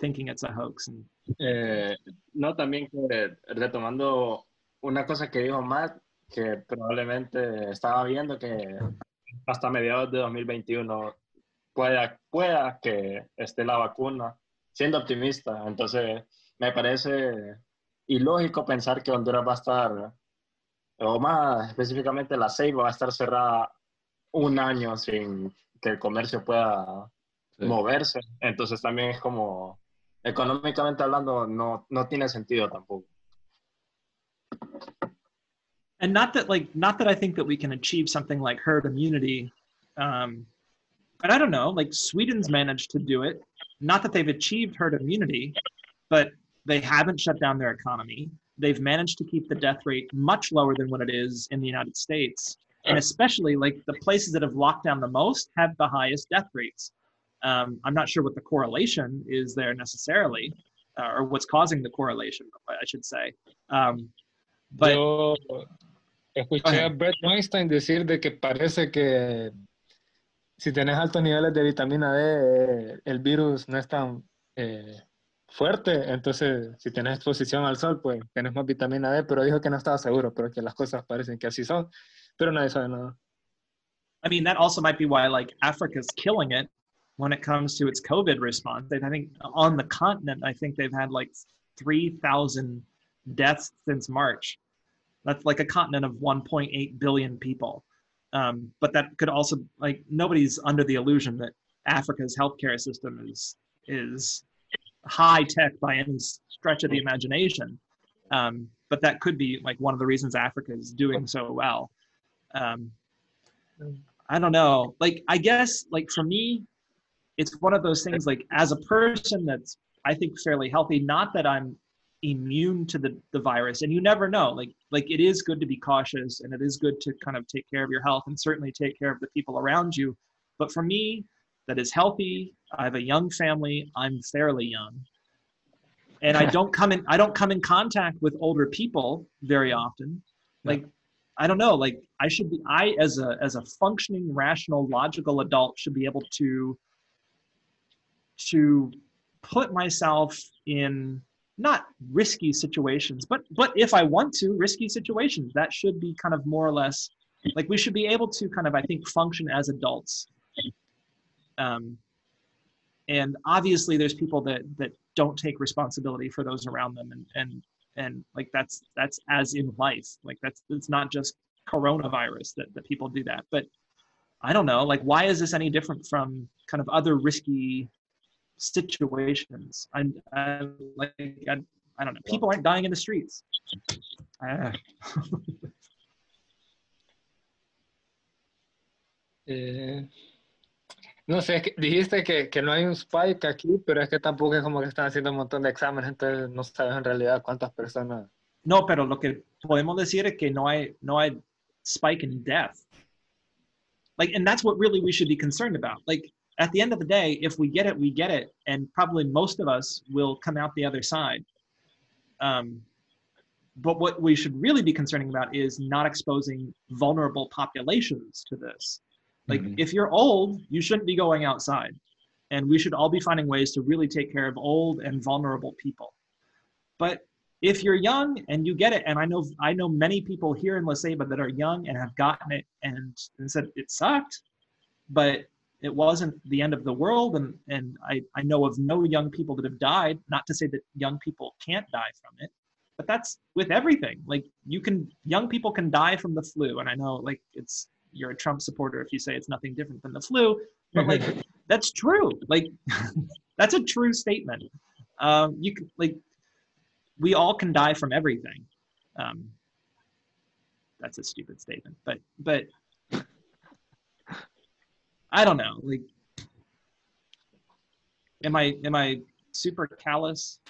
thinking it's a hoax. And... Eh, no, también que retomando una cosa que dijo Matt, que probablemente estaba viendo que hasta mediados de 2021 pueda, pueda que esté la vacuna, siendo optimista. Entonces, me parece ilógico pensar que Honduras va a estar, o más específicamente la Ceiba va a estar cerrada un año sin que el comercio pueda moverse. Entonces también es como económicamente hablando, no, no tiene sentido tampoco. And not that like not that I think that we can achieve something like herd immunity. Um, but I don't know, like Sweden's managed to do it. Not that they've achieved herd immunity, but they haven't shut down their economy. They've managed to keep the death rate much lower than what it is in the United States. And especially like the places that have locked down the most have the highest death rates. Um, I'm not sure what the correlation is there necessarily, uh, or what's causing the correlation, I should say. Um, but, Yo escuché a Brett Weinstein decir de que parece que si altos niveles de vitamina D, el virus no es tan eh, fuerte, entonces si exposición al sol, pues más vitamina D, pero dijo que no estaba seguro, pero que las cosas parecen que así son, pero nadie sabe nada. I mean, that also might be why like Africa's killing it when it comes to its COVID response. I think on the continent, I think they've had like 3,000 deaths since March. That's like a continent of 1.8 billion people. Um, but that could also like nobody's under the illusion that Africa's healthcare system is is high tech by any stretch of the imagination. Um, but that could be like one of the reasons Africa is doing so well. Um, I don't know. Like I guess like for me, it's one of those things like as a person that's I think fairly healthy. Not that I'm immune to the, the virus and you never know like like it is good to be cautious and it is good to kind of take care of your health and certainly take care of the people around you. But for me that is healthy i have a young family i'm fairly young and i don't come in i don't come in contact with older people very often. Like i don't know like i should be i as a as a functioning rational logical adult should be able to to put myself in not risky situations but but if i want to risky situations that should be kind of more or less like we should be able to kind of i think function as adults. Um, and obviously there's people that that don't take responsibility for those around them and and and like that's that's as in life. Like that's it's not just coronavirus that, that people do that. But i don't know like why is this any different from kind of other risky situations. I'm, I'm like, I, I don't know. People aren't dying in the streets. Ah. eh, no sé, que dijiste que, que, no hay un spike aquí, pero es que tampoco es como que están haciendo un montón de exámenes, entonces no sabes en realidad cuántas personas. No, pero lo que podemos decir es que no hay, no hay spike in death. Like, and that's what really we should be concerned about. Like, at the end of the day, if we get it, we get it, and probably most of us will come out the other side. Um, but what we should really be concerning about is not exposing vulnerable populations to this. Like, mm-hmm. if you're old, you shouldn't be going outside, and we should all be finding ways to really take care of old and vulnerable people. But if you're young and you get it, and I know I know many people here in La Ceiba that are young and have gotten it and, and said it sucked, but it wasn't the end of the world and and I, I know of no young people that have died not to say that young people can't die from it but that's with everything. Like you can young people can die from the flu and i know like it's you're a trump supporter if you say it's nothing different than the flu but like that's true. Like that's a true statement. Um you can like we all can die from everything. Um that's a stupid statement but but I don't know. Like, am I am I super callous?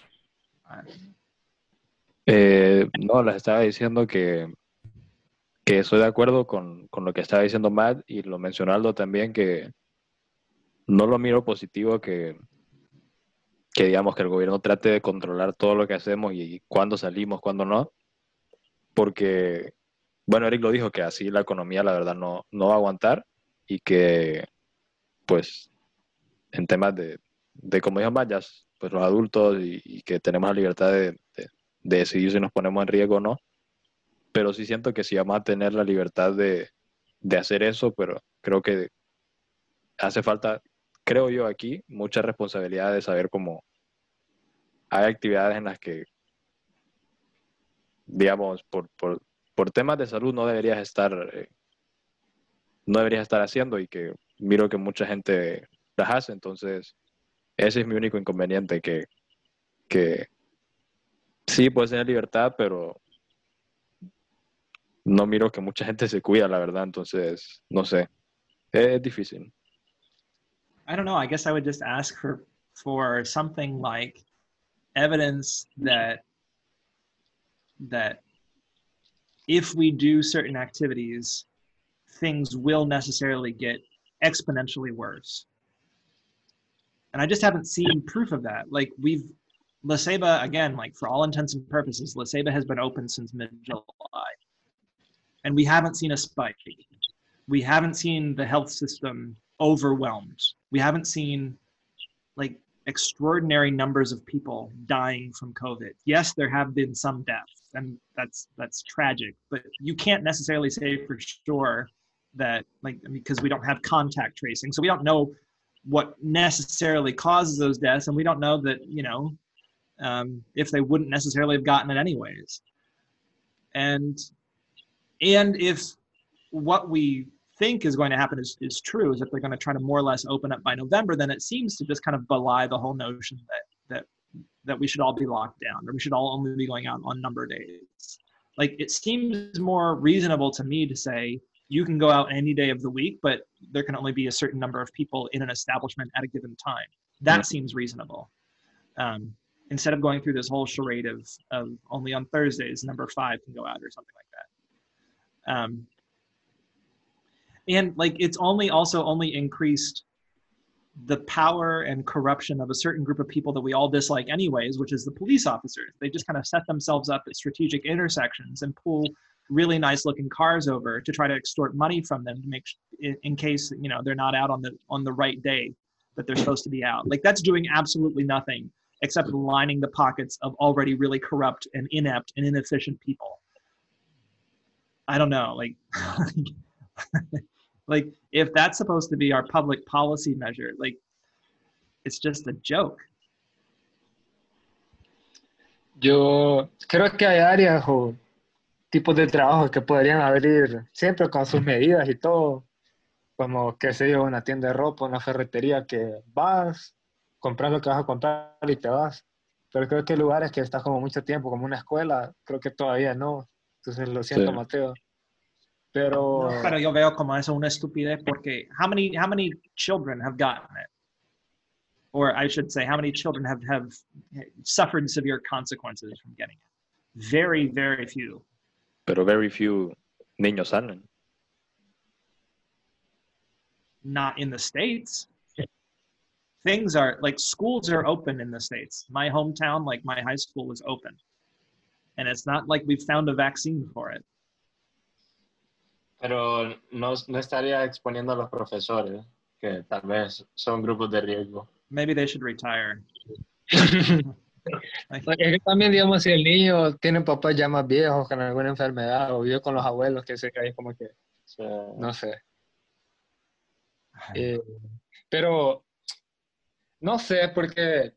Eh, no, les estaba diciendo que, que estoy de acuerdo con, con, lo que estaba diciendo Matt y lo mencionó Aldo también, que no lo miro positivo que, que digamos que el gobierno trate de controlar todo lo que hacemos y cuándo salimos, cuándo no, porque, bueno, Eric lo dijo, que así la economía la verdad no, no va a aguantar y que, pues, en temas de, de como dijo Mayas, pues los adultos y, que tenemos la libertad de, de, decidir si nos ponemos en riesgo o no, pero sí siento que sí vamos a tener la libertad de, de hacer eso, pero creo que hace falta, creo yo aquí, mucha responsabilidad de saber cómo hay actividades en las que, digamos, por, por, por temas de salud no deberías estar eh, no deberías estar haciendo y que miro que mucha gente las hace. Entonces, ese es mi único inconveniente, que, que sí puedes tener libertad, pero no miro que mucha gente se cuida, la verdad. Entonces, no sé, es difícil. I don't know. I guess I would just ask for for something like evidence that that if we do certain activities things will necessarily get exponentially worse. And I just haven't seen proof of that. Like we've La Ceiba, again, like for all intents and purposes, La Ceiba has been open since mid-July. And we haven't seen a spike. We haven't seen the health system overwhelmed. We haven't seen like extraordinary numbers of people dying from COVID. Yes, there have been some deaths, and that's that's tragic. But you can't necessarily say for sure that like because we don't have contact tracing so we don't know what necessarily causes those deaths and we don't know that you know um, if they wouldn't necessarily have gotten it anyways. And and if what we think is going to happen is, is true is that they're going to try to more or less open up by november then it seems to just kind of belie the whole notion that that that we should all be locked down or we should all only be going out on number days. Like it seems more reasonable to me to say you can go out any day of the week, but there can only be a certain number of people in an establishment at a given time. That seems reasonable. Um, instead of going through this whole charade of, of only on Thursdays, number five can go out or something like that. Um, and like it's only also only increased the power and corruption of a certain group of people that we all dislike anyways which is the police officers they just kind of set themselves up at strategic intersections and pull really nice looking cars over to try to extort money from them to make in, in case you know they're not out on the on the right day that they're supposed to be out. Like that's doing absolutely nothing except lining the pockets of already really corrupt and inept and inefficient people. I don't know like like if that's supposed to be our public policy measure like it's just a joke. Yo creo que hay áreas o tipos de trabajo que podrían abrir siempre con sus medidas y todo como que sé yo una tienda de ropa una ferretería que vas compras lo que vas a comprar y te vas. Pero creo que lugares que estás como mucho tiempo como una escuela creo que todavía no. Entonces lo siento Sí. Mateo. Pero No, pero yo veo como eso una estupidez porque how many how many children have gotten it or i should say how many children have have suffered severe consequences from getting it very very few Pero very few niños salen. not in the states. Things are like schools are open in the states. My hometown like my high school is open. And it's not like we've found a vaccine for it. Pero no, no estaría exponiendo a los profesores, que tal vez son grupos de riesgo. maybe they should retire Es que también, digamos, si el niño tiene papás ya más viejos con alguna enfermedad o vive con los abuelos, que sé que ahí como que, sea, no sé. Eh, pero, no sé, porque,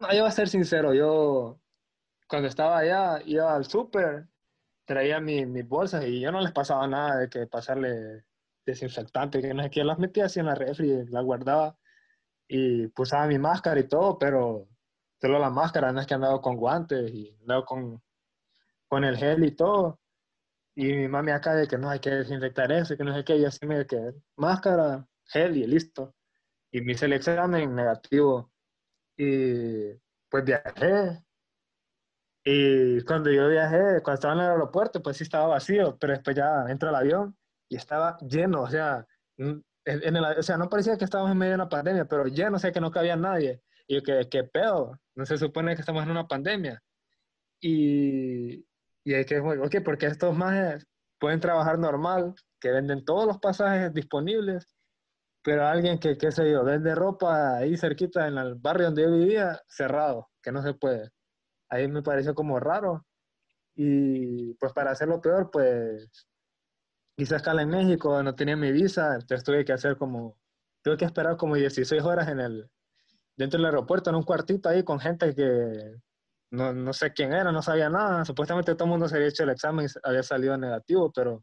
no, yo voy a ser sincero, yo cuando estaba allá iba al súper, traía mi- mis bolsas y yo no les pasaba nada de que pasarle desinfectante, que no sé qué, las metía así en la refri, las guardaba y usaba mi máscara y todo, pero solo la máscara, no es que andaba con guantes y andaba con, con el gel y todo. Y mi mami acá de que no hay que desinfectar eso, que no sé qué, y así me que máscara, gel y listo. Y me hice el examen negativo. Y pues viajé. Y cuando yo viajé, cuando estaba en el aeropuerto, pues sí estaba vacío, pero después ya entro al avión y estaba lleno, o sea, en el, o sea, no parecía que estábamos en medio de una pandemia, pero lleno, o sea, que no cabía nadie. Y yo, ¿qué, qué pedo? No se supone que estamos en una pandemia. Y, y hay que, ok, porque estos más pueden trabajar normal, que venden todos los pasajes disponibles, pero alguien que, qué sé yo, vende ropa ahí cerquita en el barrio donde yo vivía, cerrado, que no se puede. Ahí me pareció como raro. Y pues para hacerlo peor, pues hice escala en México, no tenía mi visa, entonces tuve que hacer como, tuve que esperar como 16 horas en el, dentro del aeropuerto, en un cuartito ahí con gente que no, no sé quién era, no sabía nada. Supuestamente todo el mundo se había hecho el examen y había salido negativo, pero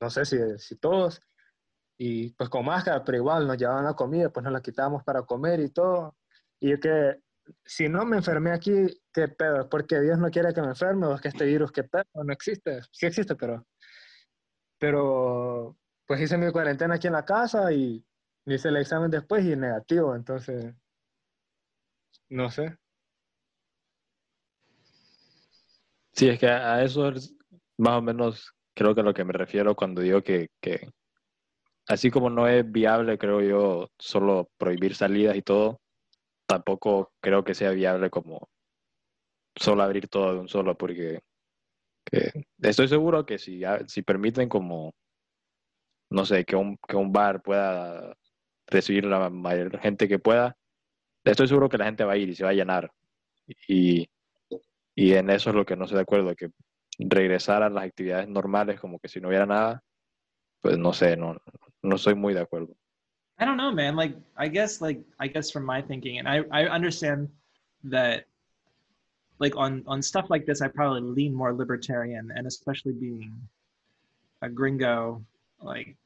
no sé si, si todos. Y pues con máscara, pero igual nos llevaban la comida, pues nos la quitábamos para comer y todo. Y es que si no me enfermé aquí, ¿qué pedo? ¿Es porque Dios no quiere que me enferme o es que este virus, qué pedo? No existe. Sí existe, pero... Pero pues hice mi cuarentena aquí en la casa y hice el examen después y negativo, entonces... No sé. Sí, es que a eso es más o menos creo que a lo que me refiero cuando digo que, que así como no es viable, creo yo, solo prohibir salidas y todo, tampoco creo que sea viable como solo abrir todo de un solo, porque que estoy seguro que si, si permiten como, no sé, que un, que un bar pueda recibir la mayor gente que pueda, estoy seguro que la gente va a ir y se va a llenar. Y, y en eso es lo que no estoy de acuerdo, que regresar a las actividades normales como que si no hubiera nada, pues no sé, no, no soy muy de acuerdo. I don't know, man. Like, I guess, like, I guess from my thinking, and I, I understand that, like, on on stuff like this, I probably lean more libertarian, and especially being a gringo, like,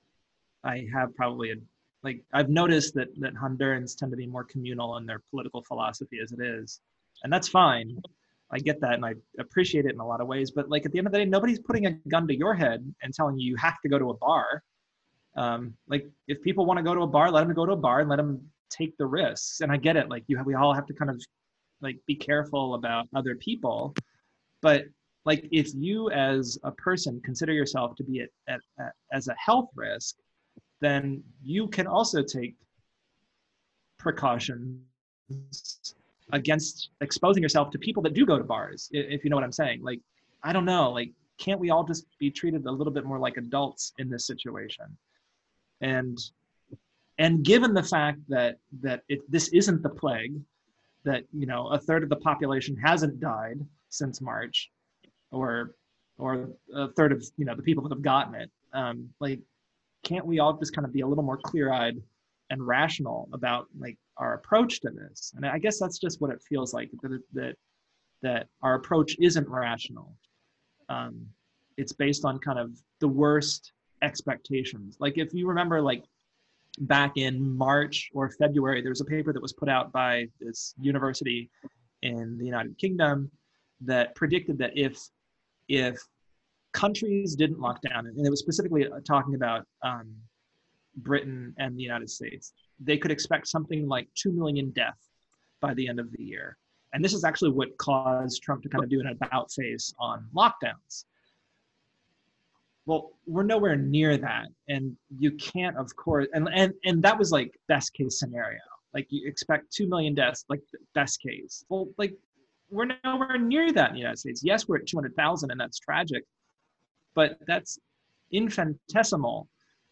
I have probably a, like, I've noticed that that Hondurans tend to be more communal in their political philosophy as it is, and that's fine. I get that, and I appreciate it in a lot of ways. But like, at the end of the day, nobody's putting a gun to your head and telling you you have to go to a bar um, like if people want to go to a bar let them go to a bar and let them take the risks and i get it like you have, we all have to kind of like be careful about other people but like if you as a person consider yourself to be at, at, at, as a health risk then you can also take precautions against exposing yourself to people that do go to bars if you know what i'm saying. Like i don't know like can't we all just be treated a little bit more like adults in this situation? And and given the fact that that it, this isn't the plague that you know a third of the population hasn't died since march or or a third of you know the people that have gotten it um, like can't we all just kind of be a little more clear-eyed and rational about like our approach to this? And i guess that's just what it feels like that that that our approach isn't rational. Um, it's based on kind of the worst expectations. Like if you remember like back in march or february there was a paper that was put out by this university in the united kingdom that predicted that if if countries didn't lock down, and it was specifically uh, talking about um, Britain and the United States, they could expect something like 2 million deaths by the end of the year. And this is actually what caused Trump to kind of do an about face on lockdowns. Well, we're nowhere near that. And you can't, of course, and, and, and that was like best case scenario. Like you expect 2 million deaths, like best case. Well, like we're nowhere near that in the United States. Yes, we're at 200,000 and that's tragic, but that's infinitesimal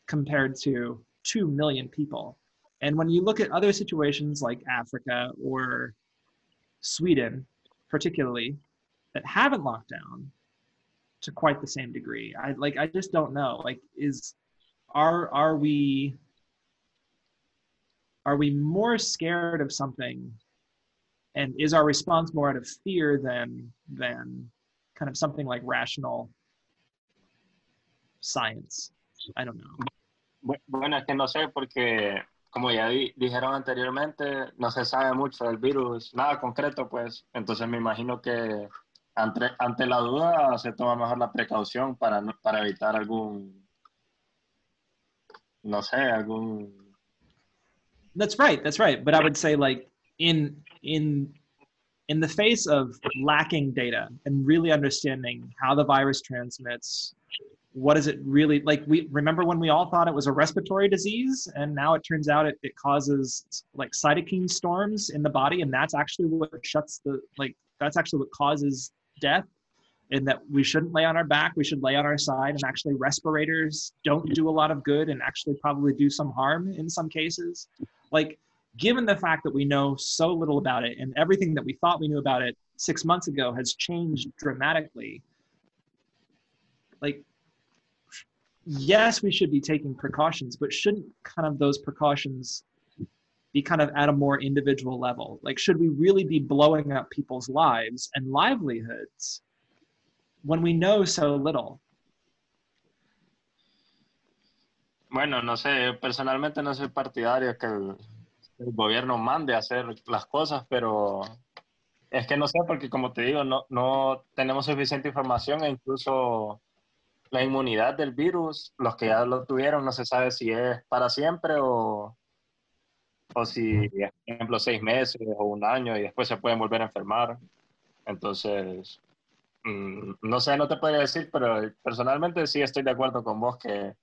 compared to 2 million people. And when you look at other situations like Africa or Sweden, particularly, that haven't locked down to quite the same degree, I like I just don't know. Like, is are are we are we more scared of something and is our response more out of fear than than kind of something like rational science. I don't know. Bueno es que no sé porque como ya di, dijeron anteriormente no se sabe mucho del virus nada concreto pues. Entonces me imagino que ante, ante la duda se toma mejor la precaución para para evitar algún no sé algún that's right that's right. But i would say like in in in the face of lacking data and really understanding how the virus transmits what is it really like we remember when we all thought it was a respiratory disease and now it turns out it, it causes like cytokine storms in the body and that's actually what shuts the like that's actually what causes death and that we shouldn't lay on our back we should lay on our side and actually respirators don't do a lot of good and actually probably do some harm in some cases. Like given the fact that we know so little about it and everything that we thought we knew about it six months ago has changed dramatically, like, yes, we should be taking precautions, but shouldn't kind of those precautions be kind of at a more individual level? Like, should we really be blowing up people's lives and livelihoods when we know so little? Bueno, no sé, personalmente no soy partidario que el gobierno mande a hacer las cosas, pero es que no sé, porque como te digo, no, no tenemos suficiente información e incluso la inmunidad del virus, los que ya lo tuvieron, no se sabe si es para siempre o, o si, por ejemplo, seis meses o un año y después se pueden volver a enfermar. Entonces, mm, no sé, no te podría decir, pero personalmente sí estoy de acuerdo con vos que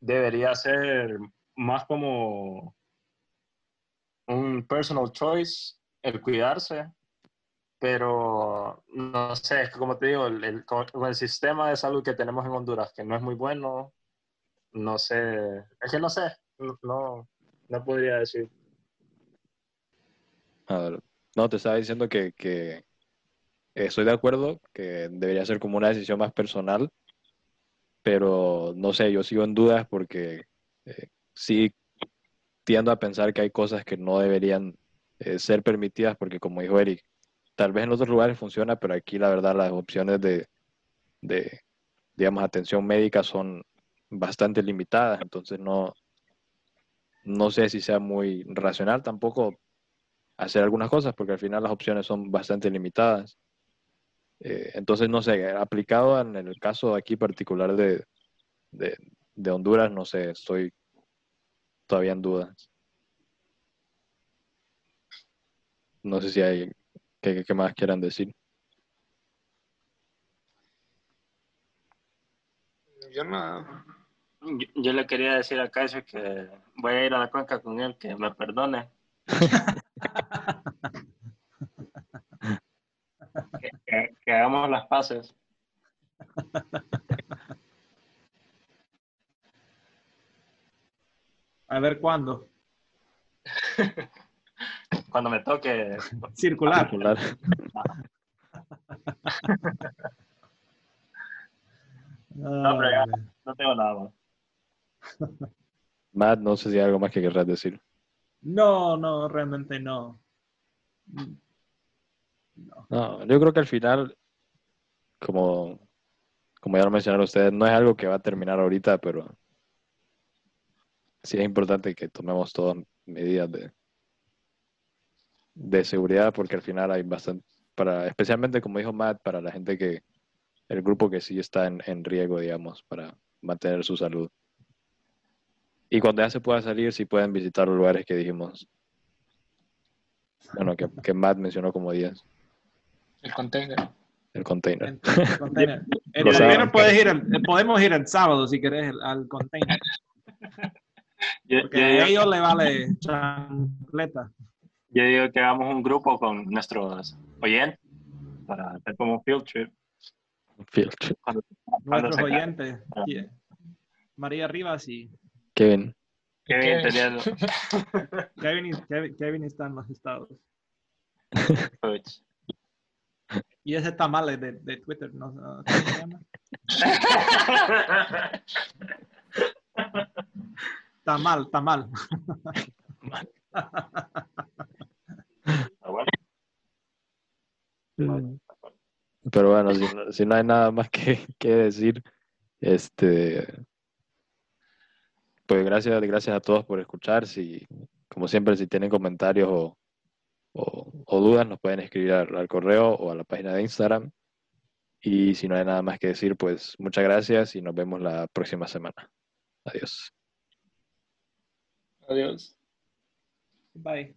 debería ser más como un personal choice el cuidarse, pero no sé, es que como te digo, el, el sistema de salud que tenemos en Honduras, que no es muy bueno, no sé, es que no sé, no, no podría decir. no, te estaba diciendo que, que estoy de acuerdo, que debería ser como una decisión más personal, pero no sé, yo sigo en dudas porque eh, sí tiendo a pensar que hay cosas que no deberían eh, ser permitidas porque como dijo Eric, tal vez en otros lugares funciona, pero aquí la verdad las opciones de, de digamos, atención médica son bastante limitadas, entonces no, no sé si sea muy racional tampoco hacer algunas cosas porque al final las opciones son bastante limitadas. Eh, entonces, no sé, aplicado en el caso aquí particular de, de, de Honduras, no sé, estoy todavía en dudas. no sé si hay que, más quieran decir. Yo no. Yo, le quería decir a Kaiser que voy a ir a la cuenca con él, que me perdone. que, hagamos las paces. A ver cuándo. Cuando me toque. Circular. no, pero ya, no tengo nada más. Matt, no sé si hay algo más que querrás decir. No, no, realmente no. No. yo creo que al final, como, como ya lo mencionaron ustedes, no es algo que va a terminar ahorita, pero sí es importante que tomemos todas medidas de, de seguridad, porque al final hay bastante, para, especialmente como dijo Matt, para la gente que, el grupo que sí está en, en riesgo, digamos, para mantener su salud. Y cuando ya se pueda salir, sí pueden visitar los lugares que dijimos. Bueno, que, que Matt mencionó como días. El container. El container. El, container. El puedes ir podemos ir el sábado si querés al container. Porque a ellos le vale chancleta. Yo digo que hagamos un grupo con nuestros oyentes para hacer como un field trip. Field trip. Nuestros oyentes. María Rivas y Kevin. Kevin, Kevin, Kevin, Kevin está en los estados. y ese está mal de, de Twitter, ¿no? ¿Cómo se llama? Está mal, está mal. Pero bueno, si, si, no hay nada más que, que decir, este pues gracias, gracias a todos por escuchar. Si, como siempre, si tienen comentarios o, o, dudas, nos pueden escribir al, correo o a la página de Instagram. Y si no hay nada más que decir, pues muchas gracias y nos vemos la próxima semana. Adiós. Adiós. Bye.